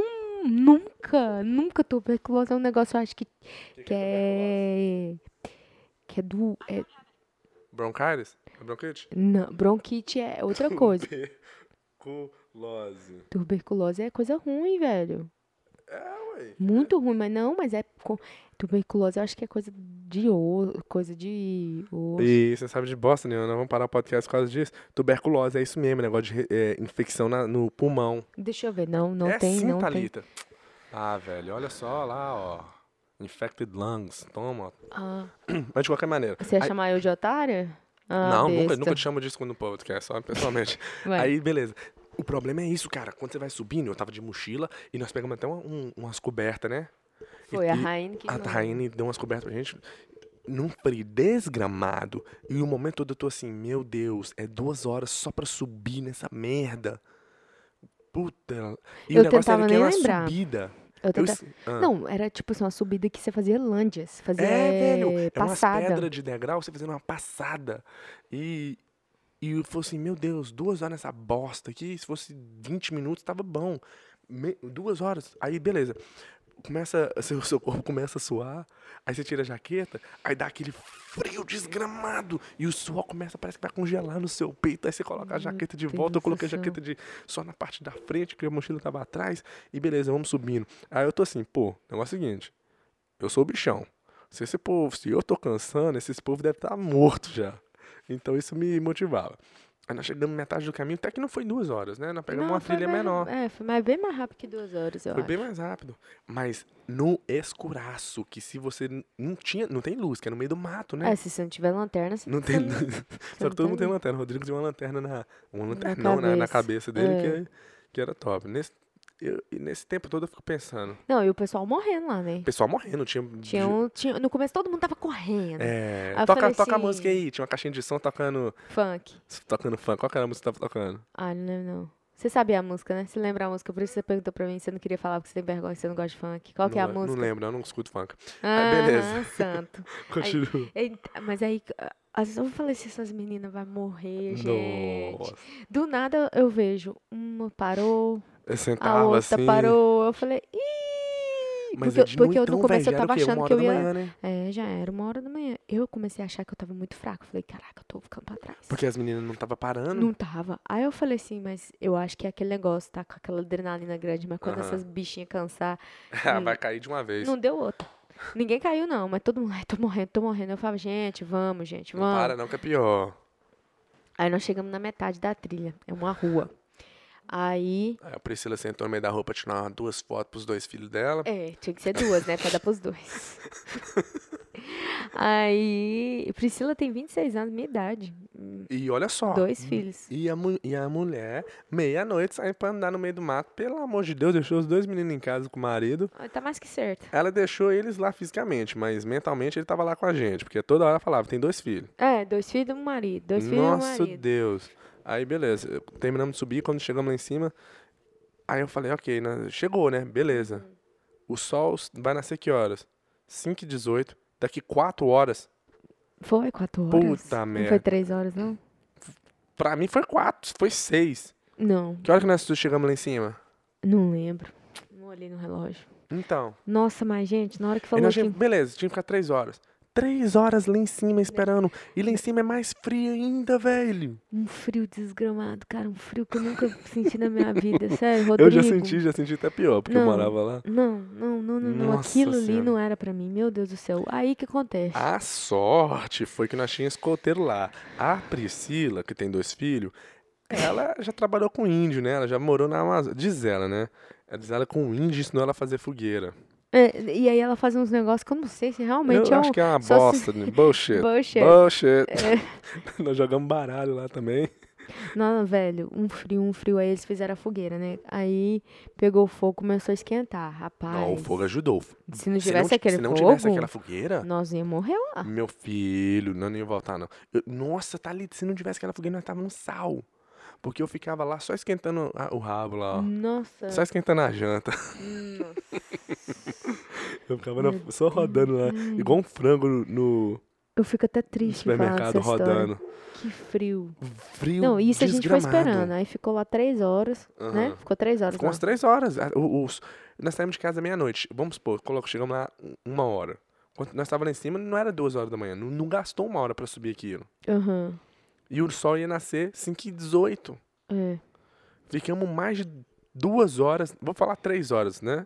nunca. Nunca tuberculose é um negócio, eu acho que, que é... Que é do... É, Bronquitis? É bronquite? não, bronquite é outra coisa. Tuberculose. Tuberculose é coisa ruim, velho. É, ué. Muito ruim, mas não, mas é. com- Tuberculose eu acho que é coisa de osso, coisa de osso. E você sabe de bosta nenhuma, nós vamos parar o podcast por causa disso. Tuberculose é isso mesmo, negócio de é, infecção na- no pulmão. Deixa eu ver, não, não é tem, sim, não tem. Thalita. Ah, velho, olha só lá, ó. Infected lungs, toma. Ah, Mas de qualquer maneira. você ia aí- chamar eu de otária? Ah, não, nunca, besta. nunca te chamo disso no podcast, só pessoalmente. Aí, beleza. O problema é isso, cara. Quando você vai subindo, eu tava de mochila e nós pegamos até uma- um- umas cobertas, né? Foi E- a Raine que. A. Raine deu umas cobertas pra gente num frio desgramado. E o momento todo eu tô assim, meu Deus, é duas horas só pra subir nessa merda. Puta. E Eu o negócio tentava era que nem uma lembrar. subida. Eu Eu tenta- es- ah. Não, era tipo assim, uma subida que você fazia lândias, fazia É, velho. É umas passada. pedras de degrau, você fazendo uma passada. E, e eu falei assim, meu Deus, duas horas nessa bosta aqui. Se fosse 20 minutos, tava bom. Me- duas horas. Aí, beleza. Começa, seu, seu corpo começa a suar. Aí você tira a jaqueta. Aí dá aquele frio desgramado. E o suor começa, parece que vai congelar no seu peito. Aí você coloca a jaqueta de volta. Eu coloquei a jaqueta de só na parte da frente, que a mochila tava atrás. E beleza, vamos subindo. Aí eu tô assim, pô, negócio é o seguinte. Eu sou o bichão. Se esse povo, se eu tô cansando, esses povos devem estar mortos já. Então isso me motivava. Aí nós chegamos metade do caminho, até que não foi duas horas, né? Nós pegamos Não, uma trilha menor. É, foi mais, bem mais rápido que duas horas, eu Foi acho. bem mais rápido. Mas no escuraço, que se você não tinha, não tem luz, que é no meio do mato, né? É, se você não tiver lanterna, você Não tem luz. Só que todo mundo tem lanterna. O Rodrigo tinha uma lanterna na. Uma Na lanterna não, na, na cabeça. cabeça dele, É. que, que era top. Nesse, eu- e nesse tempo todo eu fico pensando. Não, e o pessoal morrendo lá, né? O pessoal morrendo, tinha. Tinha um, tinha, no começo todo mundo tava correndo. É, Aí toca, toca a assim- música aí. Tinha uma caixinha de som tocando. Funk. Tocando funk. Qual que era a música que tava tocando? Ah, não lembro não. Você sabia a música, né? Você lembra a música, por isso você perguntou pra mim, você não queria falar porque você tem vergonha, você não gosta de funk. Qual que é a não, música? Não lembro, eu não escuto funk. Ah, beleza. santo. Continua. Eita, Mas aí, ah, às vezes eu falei assim, essas meninas vão morrer, gente. Nossa. Do nada eu vejo, uma parou, Eu a sentava outra assim. parou. Eu falei, ih! Mas porque é de porque eu, noitão, no começo velho, eu tava achando que eu ia. manhã, né? É, já era uma hora da manhã. Eu comecei a achar que eu tava muito fraca. Falei, caraca, eu tô ficando pra trás. Porque as meninas não estavam parando. Não tava. Aí eu falei assim, mas eu acho que é aquele negócio, tá com aquela adrenalina grande, mas quando Aham. essas bichinhas cansar, Ah, Hum. Vai cair de uma vez. não deu outra. Ninguém caiu, não, mas todo mundo, ai, tô morrendo, tô morrendo. Eu falava, gente, vamos, gente, Não vamos. para não, que é pior. Aí nós chegamos na metade da trilha. É uma rua. Aí. Aí a Priscila sentou no meio da roupa, tirar duas fotos pros dois filhos dela. É, tinha que ser duas, né? Pra dar pros dois. Aí. Priscila tem 26 anos, minha idade. E olha só. Dois filhos. E a, e a mulher, meia-noite, sai pra andar no meio do mato. Pelo amor de Deus, deixou os dois meninos em casa com o marido. Ah, Tá mais que certo. Ela deixou eles lá fisicamente, mas mentalmente ele tava lá com a gente. Porque toda hora ela falava, tem dois filhos. É, dois filhos e um marido. Dois filhos e um Nossa marido. Deus. Aí, beleza. Terminamos de subir. Quando chegamos lá em cima, aí eu falei, ok, né, chegou, né? Beleza. O sol vai nascer que horas? 5 e 18. Daqui 4 horas. Foi quatro horas? Puta Não merda. foi três horas, não? Pra mim foi quatro, foi seis. Não, Que hora que nós chegamos lá em cima? não lembro. Não olhei no relógio. Então. Nossa, mas gente, na hora que falou nós que... beleza, tinha que ficar três horas. Três horas lá em cima esperando. E lá em cima é mais frio ainda, velho. Um frio desgramado, cara. Um frio que eu nunca senti na minha vida. Sério, Eu Rodrigo. já senti, já senti até pior, porque eu Não. morava lá. Não, não, não, não, não. Aquilo ali Senhora. não era pra mim. Meu Deus do céu. Aí que acontece. A sorte foi que nós tínhamos escoteiro lá. A Priscila, que tem dois filhos, ela já trabalhou com índio, né? Ela já morou na Amazônia. Diz ela, né? Ela diz ela com índio ensinou ela a fazer fogueira. É, e aí ela faz uns negócios que eu não sei se realmente eu é um... acho que é uma só se- bosta, né? Bullshit. Bullshit. Bullshit. nós jogamos baralho lá também. Não, velho, um frio, um frio. Aí eles fizeram a fogueira, né? Aí pegou o fogo, começou a esquentar. Rapaz, Não, o fogo ajudou. se não Se tivesse ti- aquele se não fogo, tivesse aquela fogueira, nós ia morrer lá. meu filho, não, não ia voltar, não. Eu- nossa, tá ali, se não tivesse aquela fogueira, nós tava no sal. Porque eu ficava lá só esquentando a- o rabo lá, ó. Nossa. Só esquentando a janta. Eu ficava na- só rodando lá, igual um frango no, no Eu fico até triste supermercado rodando. Que frio. Frio Não, isso a gente foi desgramado. esperando. Aí ficou lá três horas, né? Ficou três horas Ficou lá. umas três horas. Os- nós saímos de casa meia-noite. Vamos supor, coloca- chegamos lá uma hora. Quando nós estávamos lá em cima, não era duas horas da manhã. Não, não gastou uma hora pra subir aquilo. Aham. E o sol ia nascer 5 e 18. É. Ficamos mais de duas horas, vou falar três horas, né?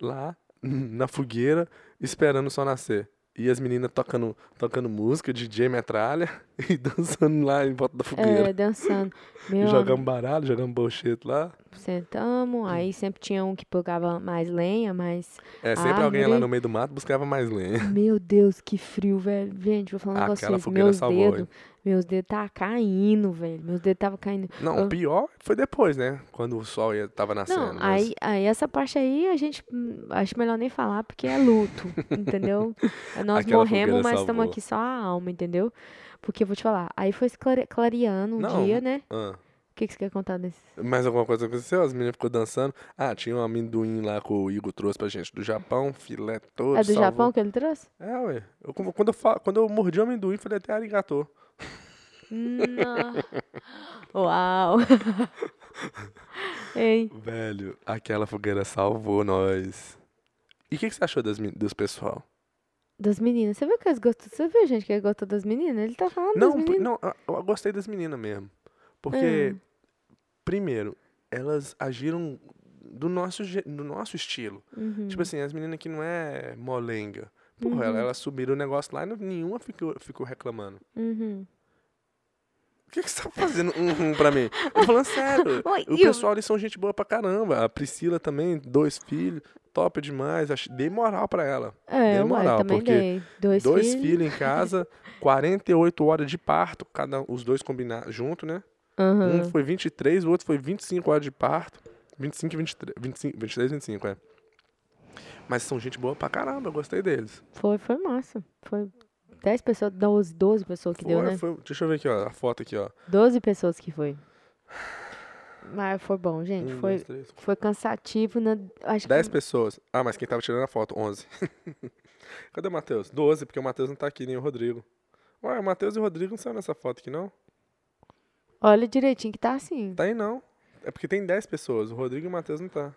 Lá na fogueira, esperando o sol nascer. E as meninas tocando, tocando música, DJ metralha, e dançando lá em volta da fogueira. É, dançando. Meu jogamos baralho, jogamos bullshit lá. Sentamos, aí sempre tinha um que pegava mais lenha, mas. É, sempre alguém lá Árvore. no meio do mato buscava mais lenha. Meu Deus, que frio, velho. Gente, vou falar um negócio Aquela vocês. fogueira salvou, dedos? Meus dedos tá caindo, velho. Meus dedos tava caindo. Não, Eu- o pior foi depois, né? Quando o sol ia, tava nascendo. Não, mas- aí, aí essa parte aí a gente acho melhor nem falar porque é luto, entendeu? Nós Aquela morremos, mas estamos aqui só a alma, entendeu? Porque eu vou te falar, aí foi se clare- clareando um Não, dia, né? Ah, O que, que você quer contar desse? mais alguma coisa aconteceu? As meninas ficou dançando. Ah, tinha um amendoim lá que o Igor trouxe pra gente do Japão, filé todo. É do salvou. Japão que ele trouxe? É, ué. Eu, quando, eu quando eu mordi o amendoim, falei até arigatô. Não. Uau! Ei, Velho, aquela fogueira salvou nós. E o que, que você achou das, dos pessoal? das meninas. Você viu que eles gostou? Você viu, gente, que ele gostou das meninas? Ele tá falando Não, das meninas. não, eu- eu gostei das meninas mesmo. Porque, primeiro, elas agiram do nosso, do nosso estilo. Uhum. Tipo assim, as meninas que não é molenga. Porra, ela- elas subiram o negócio lá e nenhuma ficou, ficou reclamando. Uhum. O que, que você tá fazendo um, um pra mim? Eu tô falando sério. Oi, o pessoal ali são gente boa pra caramba. A Priscila também, dois filhos, top demais. Dei moral pra ela. É, Dei ué, moral, também porque dei. Dois, dois filhos. filhos em casa, 48 horas de parto, cada os dois combinados junto, né? Aham. Um foi 23, o outro foi 25 horas de parto. 25 e 23, 25, 23 e 25, é. Mas são gente boa pra caramba, eu gostei deles. Foi, foi massa. Foi 10 pessoas, 12, 12 pessoas que Foi, deu, né? foi- deixa eu ver aqui, ó, a foto aqui, ó. 12 pessoas que foi. Mas foi bom, gente. Um, foi, dois, foi cansativo. Na, acho 10 que pessoas. Ah, mas quem tava tirando a foto? 11. Cadê o Matheus? 12, porque o Matheus não tá aqui, nem o Rodrigo. Ué, o Matheus e o Rodrigo não saiu nessa foto aqui, não? Olha direitinho que tá assim. Tá aí, não. É porque tem 10 pessoas. O Rodrigo e o Matheus não tá.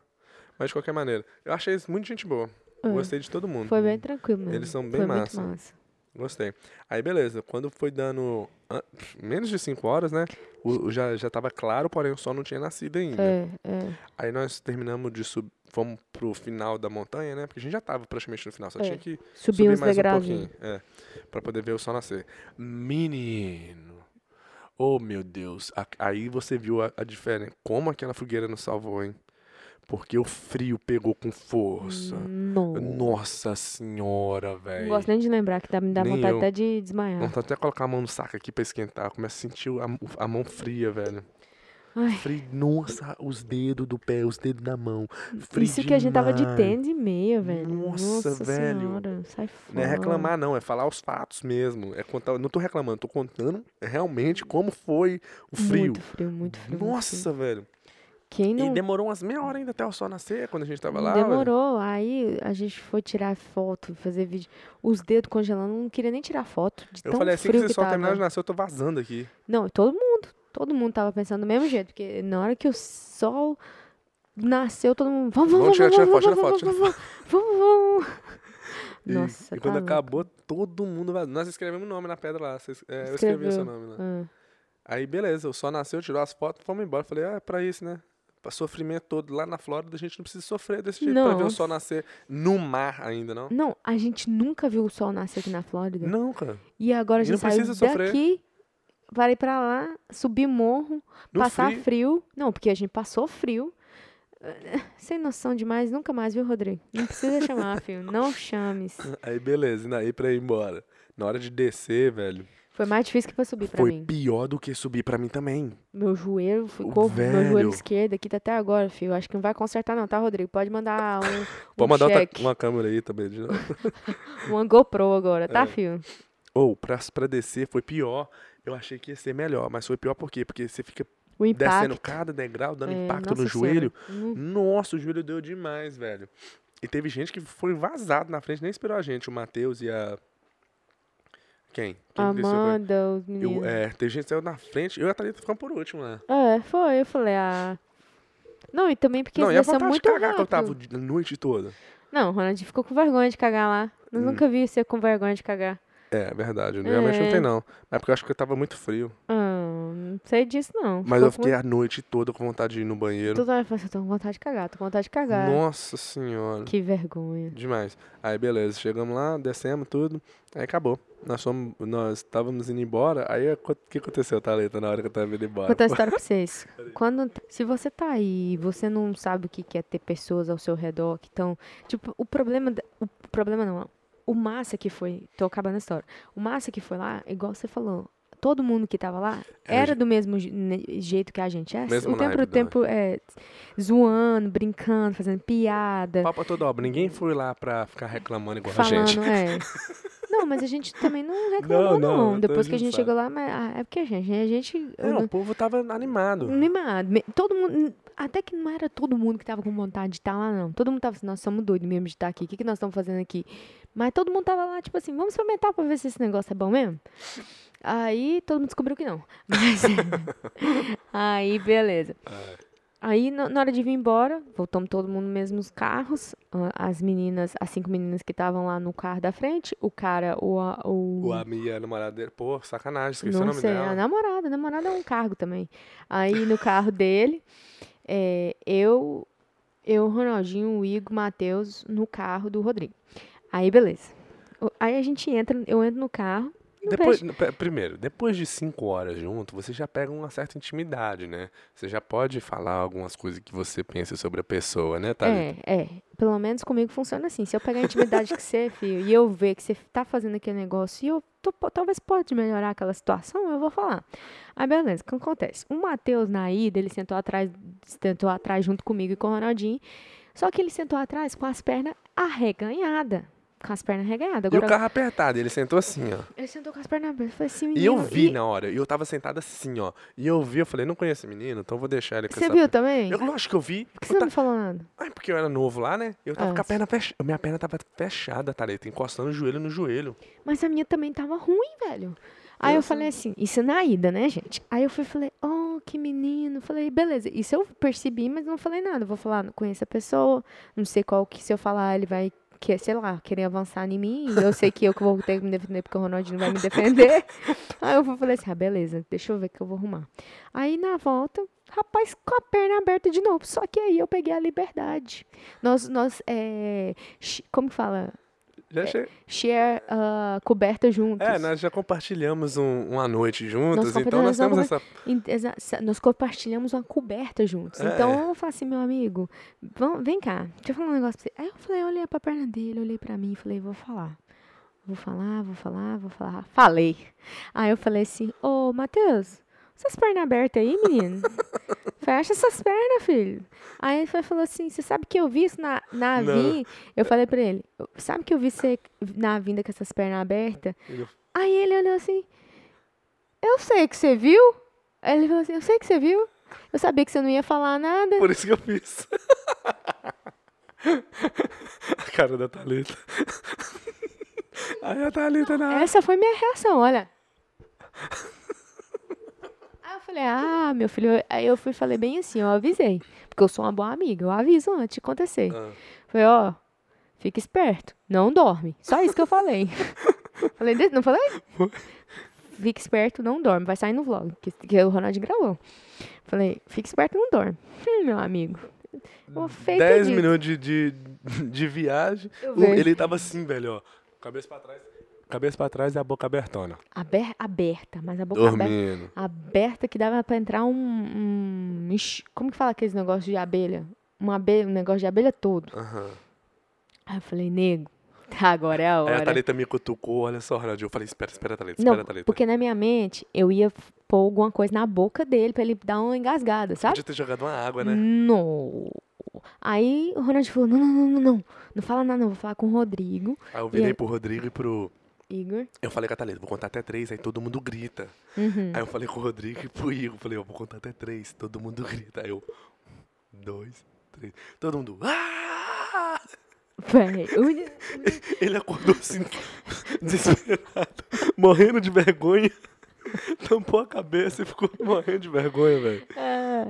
Mas de qualquer maneira. Eu achei muito gente boa. É. Gostei de todo mundo. Foi bem tranquilo mesmo. Eles são bem foi massa. Massa. Gostei. Aí, beleza. Quando foi dando ah, menos de 5 horas, né? O, já, já tava claro, porém o sol não tinha nascido ainda. É, é. Aí nós terminamos de subir. Fomos pro final da montanha, né? Porque a gente já tava praticamente no final. Só É. tinha que Subi subir uns mais um pouquinho. É. Pra poder ver o sol nascer. Menino. Oh, meu Deus. Aí você viu a, a diferença. Como aquela fogueira nos salvou, hein? Porque o frio pegou com força. Não. Nossa senhora, Não velho. gosto nem de lembrar que dá, me dá Nem vontade eu. até de desmaiar. Vontade até colocar a mão no saco aqui pra esquentar. Começa a sentir a, a mão fria, velho. Ai, Frio. Nossa, os dedos do pé, os dedos da mão. Frio isso que a gente tava de demais. tênis e meia, velho. Nossa, velho. Senhora, sai fora. Não é reclamar, não, é falar os fatos mesmo. É contar, não tô reclamando, tô contando realmente como foi o frio. Muito frio, muito frio. muito Nossa, velho. Quem não E demorou umas meia hora ainda até o sol nascer quando a gente tava lá. Demorou. Aí a gente foi tirar foto, fazer vídeo. Os dedos congelando, não queria nem tirar foto. De Eu falei assim que frio se que o sol terminar de nascer, eu tô vazando aqui. Não, todo mundo. Todo mundo tava pensando do mesmo jeito. Porque na hora que o sol nasceu, todo mundo. Vamos, vamos, Vamos, vamos, tira vamos, foto, tira vamos, foto, vamos, vamos, vamos, vamos. E, Nossa, e tá quando louco. acabou, todo mundo. Nós escrevemos o nome na pedra lá. vocês- é, eu escrevi o seu nome lá. Ah. Aí, beleza, o sol nasceu, tirou as fotos, fomos embora. Falei, ah, é pra isso, né? Pra sofrimento todo lá na Flórida, a gente não precisa sofrer desse jeito pra ver o Nossa. sol nascer no mar ainda, não? Não, a gente nunca viu o sol nascer aqui na Flórida. Não, cara. E agora a gente não saiu precisa sofrer. Para ir pra lá, subir morro, No passar frio. frio. Não, porque a gente passou frio. Sem noção demais, nunca mais, viu, Rodrigo? Não precisa chamar, filho. Não chames. Aí, beleza, e daí pra ir embora. Na hora de descer, velho, Foi mais difícil que pra subir pra foi mim. pior do que subir pra mim também. Meu joelho ficou. Meu velho. joelho esquerdo aqui tá até agora, filho. Acho que não vai consertar, não, tá, Rodrigo? Pode mandar um. Pode um mandar cheque, uma câmera aí também. de novo. uma GoPro agora, tá, É. filho? Ou, pra, pra descer foi pior. Eu achei que ia ser melhor, mas foi pior por quê? Porque você fica descendo cada degrau, dando É, impacto no joelho. Hum, Nossa, o joelho deu demais, velho. E teve gente que foi vazado na frente, nem esperou a gente. O Matheus e a. Quem? Quem Amanda, os Eu, meninos. é, teve gente que saiu na frente. Eu e a Thalita ficamos por último, né? É, foi. Eu falei, ah. Não, e também porque não, eles desceram vontade de muito cagar que eu rápido. tava a noite toda. Não, o Ronaldinho ficou com vergonha de cagar lá. Eu Hum. nunca vi você com vergonha de cagar. É, verdade. Realmente não É. tem, não. Mas porque eu acho que eu tava muito frio. Ah, não sei disso, não. Mas Ficou eu fiquei com... a noite toda com vontade de ir no banheiro. Toda hora eu falei assim, eu tô com vontade de cagar, tô com vontade de cagar. Nossa senhora. Que vergonha. Demais. Aí, beleza. Chegamos lá, descemos tudo. Aí acabou. Nós fomos, nós estávamos indo embora. Aí, o que aconteceu, Thalita, na hora que eu tava indo Vou embora? contar a história pra vocês. Quando, se você tá aí e você não sabe o que é ter pessoas ao seu redor que estão. Tipo, o problema. O problema não. O massa que foi. Tô acabando a história. O massa que foi lá, igual você falou. Todo mundo que tava lá Era do mesmo jeito que a gente é. Mesmo o tempo do tempo é zoando, brincando, fazendo piada. Papo a toda obra. Ninguém foi lá pra ficar reclamando igual a gente. falando, é. Não, mas a gente também não reclamou, Não, não, não. Depois que a gente gente chegou lá, mas ah, é porque a gente, a gente Não, não- o povo tava animado. animado. Todo mundo, até que não era todo mundo que tava com vontade de estar lá, não. Todo mundo tava assim, nós somos doidos mesmo de estar aqui. O que, que nós estamos fazendo aqui? Mas todo mundo tava lá, tipo assim, vamos experimentar pra ver se esse negócio é bom mesmo. Aí todo mundo descobriu que não. Mas, aí, beleza. Aí, na na hora de vir embora, voltamos todo mundo nos mesmos carros. As meninas, as cinco meninas que estavam lá no carro da frente. O cara, o... o O Ami, a namorada dele. Pô, sacanagem, esqueci o não nome sei, dela. a namorada, a namorada é um cargo também. Aí no carro dele, é, eu, eu, Ronaldinho, o Igor, Matheus, no carro do Rodrigo. Aí, beleza. Aí a gente entra, eu entro no carro. Depois, primeiro, depois de cinco horas junto, você já pega uma certa intimidade, né? Você já pode falar algumas coisas que você pensa sobre a pessoa, né, Thalita? É, é. Pelo menos comigo funciona assim. Se eu pegar a intimidade que você, filho, e eu ver que você tá fazendo aquele negócio e eu tô- talvez pode melhorar aquela situação, eu vou falar. Aí, beleza, o que acontece? O Matheus, na ida, ele sentou atrás, sentou atrás junto comigo e com o Ronaldinho. Só que ele sentou atrás com as pernas arreganhadas. Com as pernas arreganhadas. E o Agora, carro apertado, ele sentou assim, ó. ele sentou com as pernas abertas. Eu falei assim, E eu menino, vi e- na hora, e eu tava sentado assim, ó. E eu vi, eu falei, não conheço esse menino, então vou deixar ele com Você essa viu também? Eu lógico que eu vi. Por que eu você ta- não falou nada? Ai, porque eu era novo lá, né? Eu tava Ah, com a perna fechada. Minha perna tava fechada, Thalita, encostando o joelho no joelho. Mas a minha também tava ruim, velho. Aí eu Nossa. falei assim, isso na ida, né, gente? Aí eu fui e falei, oh, que menino. Falei, beleza. Isso eu percebi, mas não falei nada. Vou falar, não conheço a pessoa, não sei qual que se eu falar, ele vai, que, sei lá, querer avançar em mim. E eu sei que eu que vou ter que me defender, porque o Ronaldinho vai me defender. Aí eu falei assim, ah, beleza, deixa eu ver o que eu vou arrumar. Aí na volta, rapaz, com a perna aberta de novo. Só que aí eu peguei a liberdade. Nós, nós, é, como fala? Já che... Share ah, coberta juntos. É, nós já compartilhamos um- uma noite juntos, Nós então nós temos essa. Nós compartilhamos uma coberta juntos. É. Então eu falei assim, meu amigo, vamos, vem cá, deixa eu falar um negócio pra você. Aí eu falei, eu olhei pra perna dele, olhei pra mim e falei, vou falar. Vou falar, vou falar, vou falar. Falei. Aí eu falei assim, ô Matheus, essas pernas abertas aí, menino? Fecha essas pernas, filho. Aí ele falou assim, você sabe que eu vi isso na, na Não. vinda? Eu falei pra ele, sabe que eu vi você na vinda com essas pernas abertas? Ele- Aí ele olhou assim, eu sei que você viu. Aí ele falou assim, eu sei que você viu. Eu sabia que você não ia falar nada. Por isso que eu fiz. a cara da Thalita. Aí a Thalita na. Essa foi minha reação, olha. Falei, ah, meu filho. Aí eu fui falei bem assim, eu avisei. Porque eu sou uma boa amiga, eu aviso antes de acontecer. Ah. Falei, ó, fica esperto, não dorme. Só isso que eu falei. falei, não falei? Fica esperto, não dorme. Vai sair no vlog, que, que o Ronaldinho gravou. Falei, fica esperto, não dorme. Hum, meu amigo. O feito 10 dito. minutos de, de, de viagem. Ele tava assim, velho, ó. Cabeça pra trás. Cabeça pra trás e a boca abertona. Aber- aberta, mas a boca aberta. Dormindo. aberta que dava pra entrar um, um- como que fala aqueles negócios de abelha? Uma abelha, um negócio de abelha todo. Aham. Aí eu falei, nego, tá, agora é a Aí a hora. Thalita me cutucou, olha só, Ronaldinho. Eu falei, espera, espera, Thalita, espera, Não, Thalita. porque na minha mente eu ia pôr alguma coisa na boca dele pra ele dar uma engasgada, sabe? Podia ter jogado uma água, né? Não. Aí o Ronald falou: não, não, não, não, não. Não fala nada, não. Vou falar com o Rodrigo. Aí eu virei aí? pro Rodrigo e pro. Igor. Eu falei com a Thalita, vou contar até três, aí todo mundo grita. Uhum. Aí eu falei com o Rodrigo e pro Igor, falei, ó, vou contar até três, todo mundo grita. Aí eu, um, dois, três, todo mundo, ah! Véi, Ele acordou assim, desesperado, morrendo de vergonha, tampou a cabeça e ficou morrendo de vergonha, velho.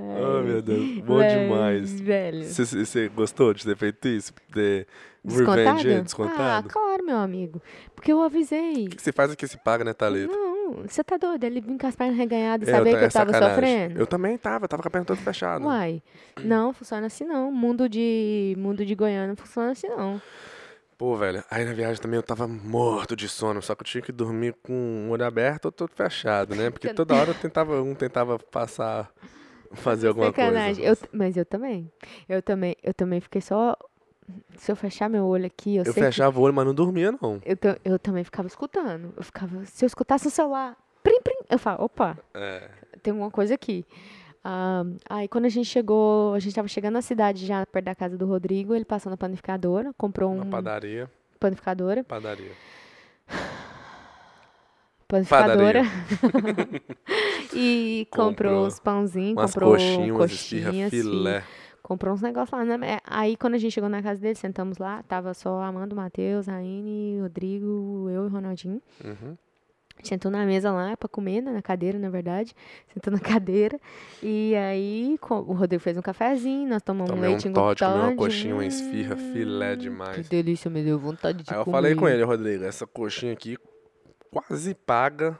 Oh, meu Deus, bom demais. Velho. Você gostou de ter feito isso? De Descontado? revenge, Ah, descontado? claro, meu amigo. Porque eu avisei. O que você faz aqui se paga, né, Thalita? Não, você tá doido? Ele vinha com as pernas reganhadas e É, saber ta- que eu é tava sacanagem. sofrendo. Eu também tava, tava com a perna toda fechada. Uai, não, funciona assim não. Mundo de, mundo de Goiânia não funciona assim não. Pô, velho, aí na viagem também eu tava morto de sono, só que eu tinha que dormir com o olho aberto ou todo fechado, né? Porque toda hora eu tentava, um tentava passar, fazer alguma Sacanagem. coisa. Eu, mas eu também. Eu também, eu também fiquei só. Se eu fechar meu olho aqui, eu, Eu sei fechava o olho, mas não dormia, não. que. Eu, eu também ficava escutando. Eu ficava. Se eu escutasse o celular, prim, prim, eu falo, opa, É. tem alguma coisa aqui. Ah, aí quando a gente chegou, a gente tava chegando na cidade já perto da casa do Rodrigo, ele passou na panificadora, comprou um padaria, panificadora, padaria. Panificadora. e comprou, Comprou uns pãozinhos, comprou coxinhas, coxinhas, filé. Comprou uns negócios lá, né? É, Aí quando a gente chegou na casa dele, sentamos lá, tava só Amanda, Matheus, Raine, Rodrigo, eu e Ronaldinho. Uhum. Sentou na mesa lá pra comer, né, na cadeira, na verdade. Sentou na cadeira. E aí o Rodrigo fez um cafezinho, nós tomamos um Tomei leite um em Todd, comi uma coxinha, uma esfirra, filé demais. Que delícia, me deu vontade de Aí eu comer. falei com ele, Rodrigo, essa coxinha aqui quase paga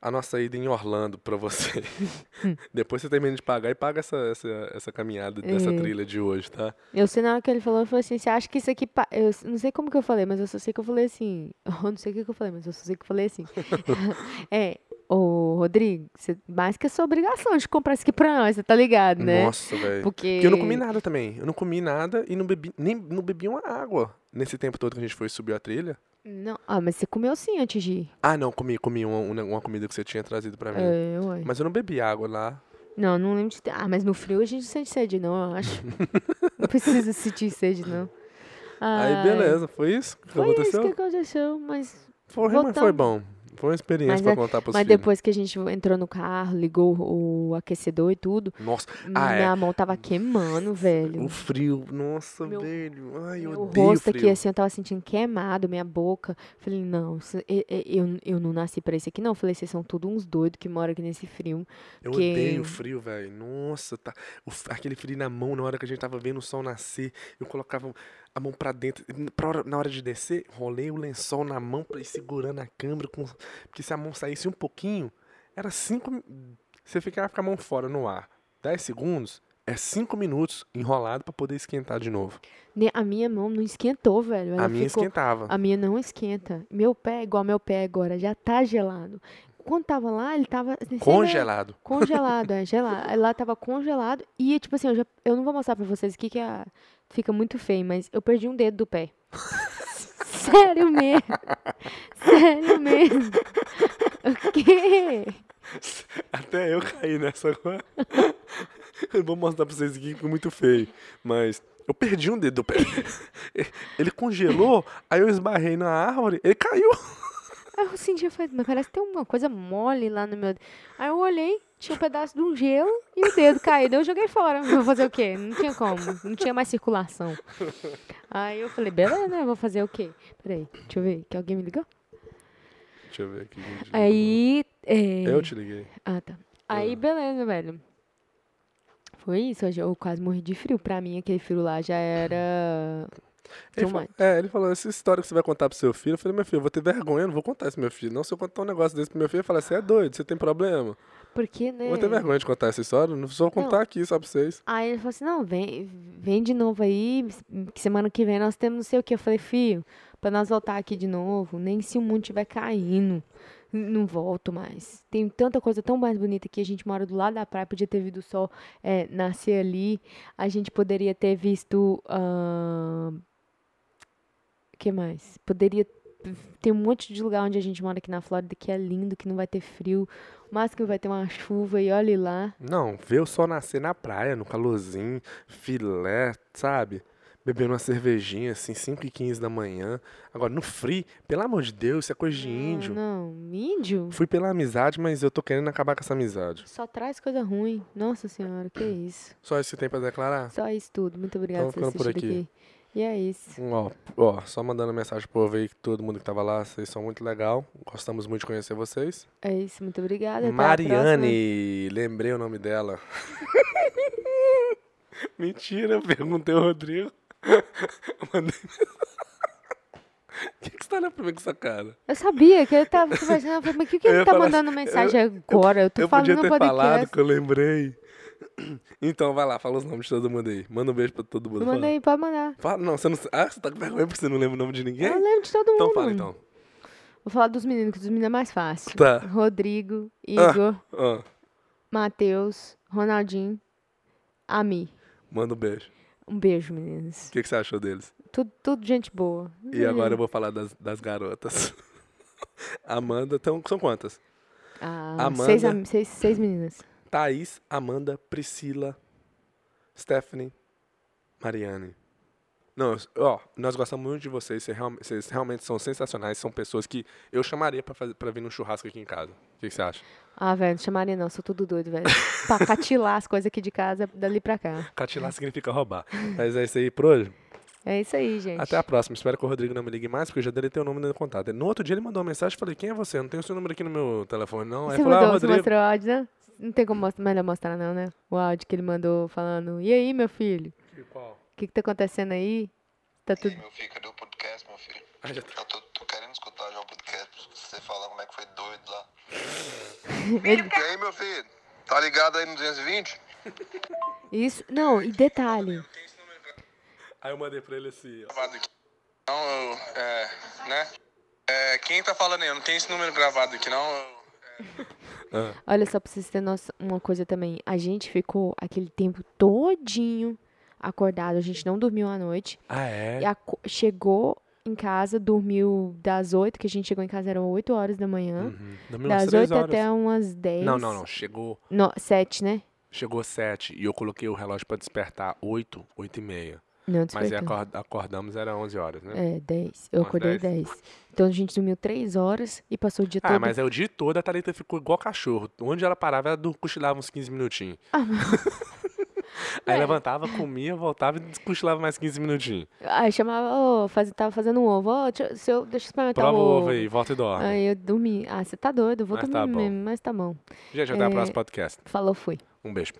a nossa ida em Orlando pra você. Depois você termina de pagar e paga essa, essa, essa caminhada dessa É. trilha de hoje, tá? Eu sei na hora que ele falou, eu falei assim, você acha que isso aqui... Eu não sei como que eu falei, mas eu só sei que eu falei assim... Eu não sei o que que eu falei, mas eu só sei que eu falei assim. é, ô Rodrigo, você, mais que a sua obrigação de comprar isso aqui pra nós, você tá ligado, né? Nossa, velho. Porque... Porque eu não comi nada também. Eu não comi nada e não bebi, nem não bebi uma água nesse tempo todo que a gente foi subir a trilha. Não, ah, mas você comeu sim antes de ir. Ah, não, comi, comi uma, uma, comida que você tinha trazido pra mim. É, ué. Mas eu não bebi água lá. Não, não lembro de ter. Ah, mas no frio a gente sente sede, não, eu acho. não precisa sentir sede, não. Aí, Ai, beleza, foi isso que Foi aconteceu? isso que aconteceu, mas. Foi, mas foi bom. Foi uma experiência Mas pra é- contar pros Mas filhos. depois que a gente entrou no carro, ligou o aquecedor e tudo, Nossa, ah, é. minha mão tava queimando, velho. O frio, nossa, Meu- velho. Ai, eu Meu odeio rosto frio. aqui, assim, eu tava sentindo queimado, minha boca. Falei, não, isso- e- e- eu, eu não nasci pra isso aqui, não. Falei, vocês são todos uns doidos que moram aqui nesse frio. Eu porque- odeio frio, velho. Nossa, tá. o aquele frio na mão na hora que a gente tava vendo o sol nascer. Eu colocava a mão pra dentro. Pra na hora de descer, rolei o lençol na mão pra ir segurando a câmera. Com, porque se a mão saísse um pouquinho, era cinco. Você ficava com a mão fora no ar 10 segundos, é cinco minutos enrolado pra poder esquentar de novo. A minha mão não esquentou, velho. Ela a minha ficou- esquentava. A minha não esquenta. Meu pé, igual meu pé agora, já tá gelado. Quando tava lá, ele tava. sem Congelado. Congelado, é, gelado. Lá tava congelado. E, tipo assim, eu, já, eu não vou mostrar pra vocês aqui que a- fica muito feio, mas eu perdi um dedo do pé. Sério mesmo. Sério mesmo. O quê? Até eu caí nessa agora. Eu vou mostrar pra vocês aqui que ficou muito feio. Mas eu perdi um dedo do pé. Ele congelou, aí eu esbarrei na árvore, ele caiu. Aí eu senti, eu falei, mas parece que tem uma coisa mole lá no meu. Aí eu olhei, tinha um pedaço de um gelo e o dedo caído. Eu joguei fora. Vou fazer o quê? Não tinha como. Não tinha mais circulação. Aí eu falei, beleza, né? Vou fazer o quê? Peraí, deixa eu ver. Que alguém me ligou? Deixa eu ver aqui. Aí. é, Eu te liguei. Ah, tá. Aí, beleza, velho. Foi isso. Eu quase morri de frio. Pra mim, aquele frio lá já era. Ele too fa- much. é, ele falou, essa história que você vai contar pro seu filho, eu falei, meu filho, eu vou ter vergonha, eu não vou contar isso pro meu filho. Não, se eu contar um negócio desse pro meu filho, ele fala, você é doido, você tem problema. Porque, né? Ter vergonha de contar essa história, não vou contar aqui só pra vocês. Aí ele falou assim, não, vem, vem de novo aí, que semana que vem nós temos não sei o que. Eu falei, filho, pra nós voltar aqui de novo, nem se o mundo estiver caindo, não volto mais. Tem tanta coisa tão mais bonita que a gente mora do lado da praia, podia ter visto o sol é, nascer ali, a gente poderia ter visto... O que mais? Poderia... Tem um monte de lugar onde a gente mora aqui na Flórida que é lindo, que não vai ter frio, mas que vai ter uma chuva e olhe lá. Não, ver o sol nascer na praia, no calorzinho, filé, sabe? Bebendo uma cervejinha, assim, 5 e 15 da manhã. Agora, no free, pelo amor de Deus, isso é coisa de índio. Não, índio Fui pela amizade, mas eu tô querendo acabar com essa amizade. só traz coisa ruim. Nossa senhora, que isso. Só isso que tem pra declarar? Só isso tudo. Muito obrigada Então, por assistido aqui. aqui. E é isso. Um, Ó, ó, só mandando mensagem pro povo aí, que todo mundo que tava lá, vocês são muito legal. Gostamos muito de conhecer vocês. É isso, muito obrigada. Até. Mariane, lembrei o nome dela. Mentira, eu perguntei ao Rodrigo. Eu Mandei... O que, que você tá olhando pra mim com essa cara? Eu sabia que ele tava conversando. Eu mas o que, que Eu ele tá mandando mensagem agora? Eu tô eu falando podia no ter podcast. falado que eu lembrei. Então, vai lá, fala os nomes de todo mundo aí. Manda um beijo pra todo mundo. Manda fala. aí, pode mandar. Fala, não, você não. Ah, você tá com vergonha porque você não lembra o nome de ninguém? Eu lembro de todo mundo. Então fala então. Vou falar dos meninos, que dos meninos é mais fácil. Tá. Rodrigo, Igor, Ah, Matheus, Ronaldinho, Ami. manda um beijo. Um beijo, meninos. O que, que você achou deles? Tudo, tudo gente boa. E agora eu vou falar das, das garotas. Amanda, então, são quantas? Ah, seis, Amanda. am- seis, seis meninas. Thaís, Amanda, Priscila, Stephanie, Mariane. Não, eu- ó, nós gostamos muito de vocês, vocês, real- vocês realmente são sensacionais, são pessoas que eu chamaria pra, fazer, pra vir no churrasco aqui em casa. O que, que você acha? Ah, velho, não chamaria não, sou tudo doido, velho. pra catilar as coisas aqui de casa, dali pra cá. Catilar significa roubar. Mas é isso aí por hoje. É isso aí, gente. Até a próxima. Espero que o Rodrigo não me ligue mais, porque eu já deletei o nome no contato. No outro dia ele mandou uma mensagem e falei, quem é você? Não tem o seu número aqui no meu telefone, não. Aí Você ele falou, ah, mandou, você Rodrigo. mostrou áudio, né? Não tem como mostrar, melhor mostrar não, né? O áudio que ele mandou falando, e aí, meu filho? Qual? O que que tá acontecendo aí? Tá tudo... Meu filho, cadê o podcast, meu filho? Ah, já tá. Eu tô, tô querendo escutar já o podcast pra você falar como é que foi doido lá. Ele- E aí, meu filho? Tá ligado aí no 220? Isso, não, e detalhe. Aí eu mandei pra ele assim, ó. Gravado aqui. Não, eu, é, né? É, quem tá falando aí? Eu não tenho esse número gravado aqui, não. Eu- Olha só pra vocês terem noção, uma coisa também. A gente ficou aquele tempo todinho acordado. A gente não dormiu à noite. Ah, é? E aco- chegou em casa, dormiu das 8, que a gente chegou em casa eram 8 horas da manhã. Uhum. Das três 8 horas. até umas 10. Não, não, não. Chegou, No, 7, né? chegou sete e eu coloquei o relógio pra despertar oito, oito e meia. Não, Mas aí despertou. acord- acordamos, era 11 horas, né? É, 10. Eu Umas acordei 10. 10. Então a gente dormiu 3 horas e passou o dia Ah, todo. mas é o dia todo a Thalita ficou igual cachorro. Onde ela parava, ela cochilava uns 15 minutinhos. Aí É. levantava, comia, voltava e cochilava mais 15 minutinhos. Aí chamava, ô, faz, tava fazendo um ovo. Ô, deixa, se eu, deixa eu experimentar Prova o o ovo. ovo aí, volta e dorme. Aí eu dormi. Ah, você tá doido? Vou Mas dormir tá bom. mesmo, mas tá bom. Gente, até o É, próximo podcast. Falou, fui. Um beijo.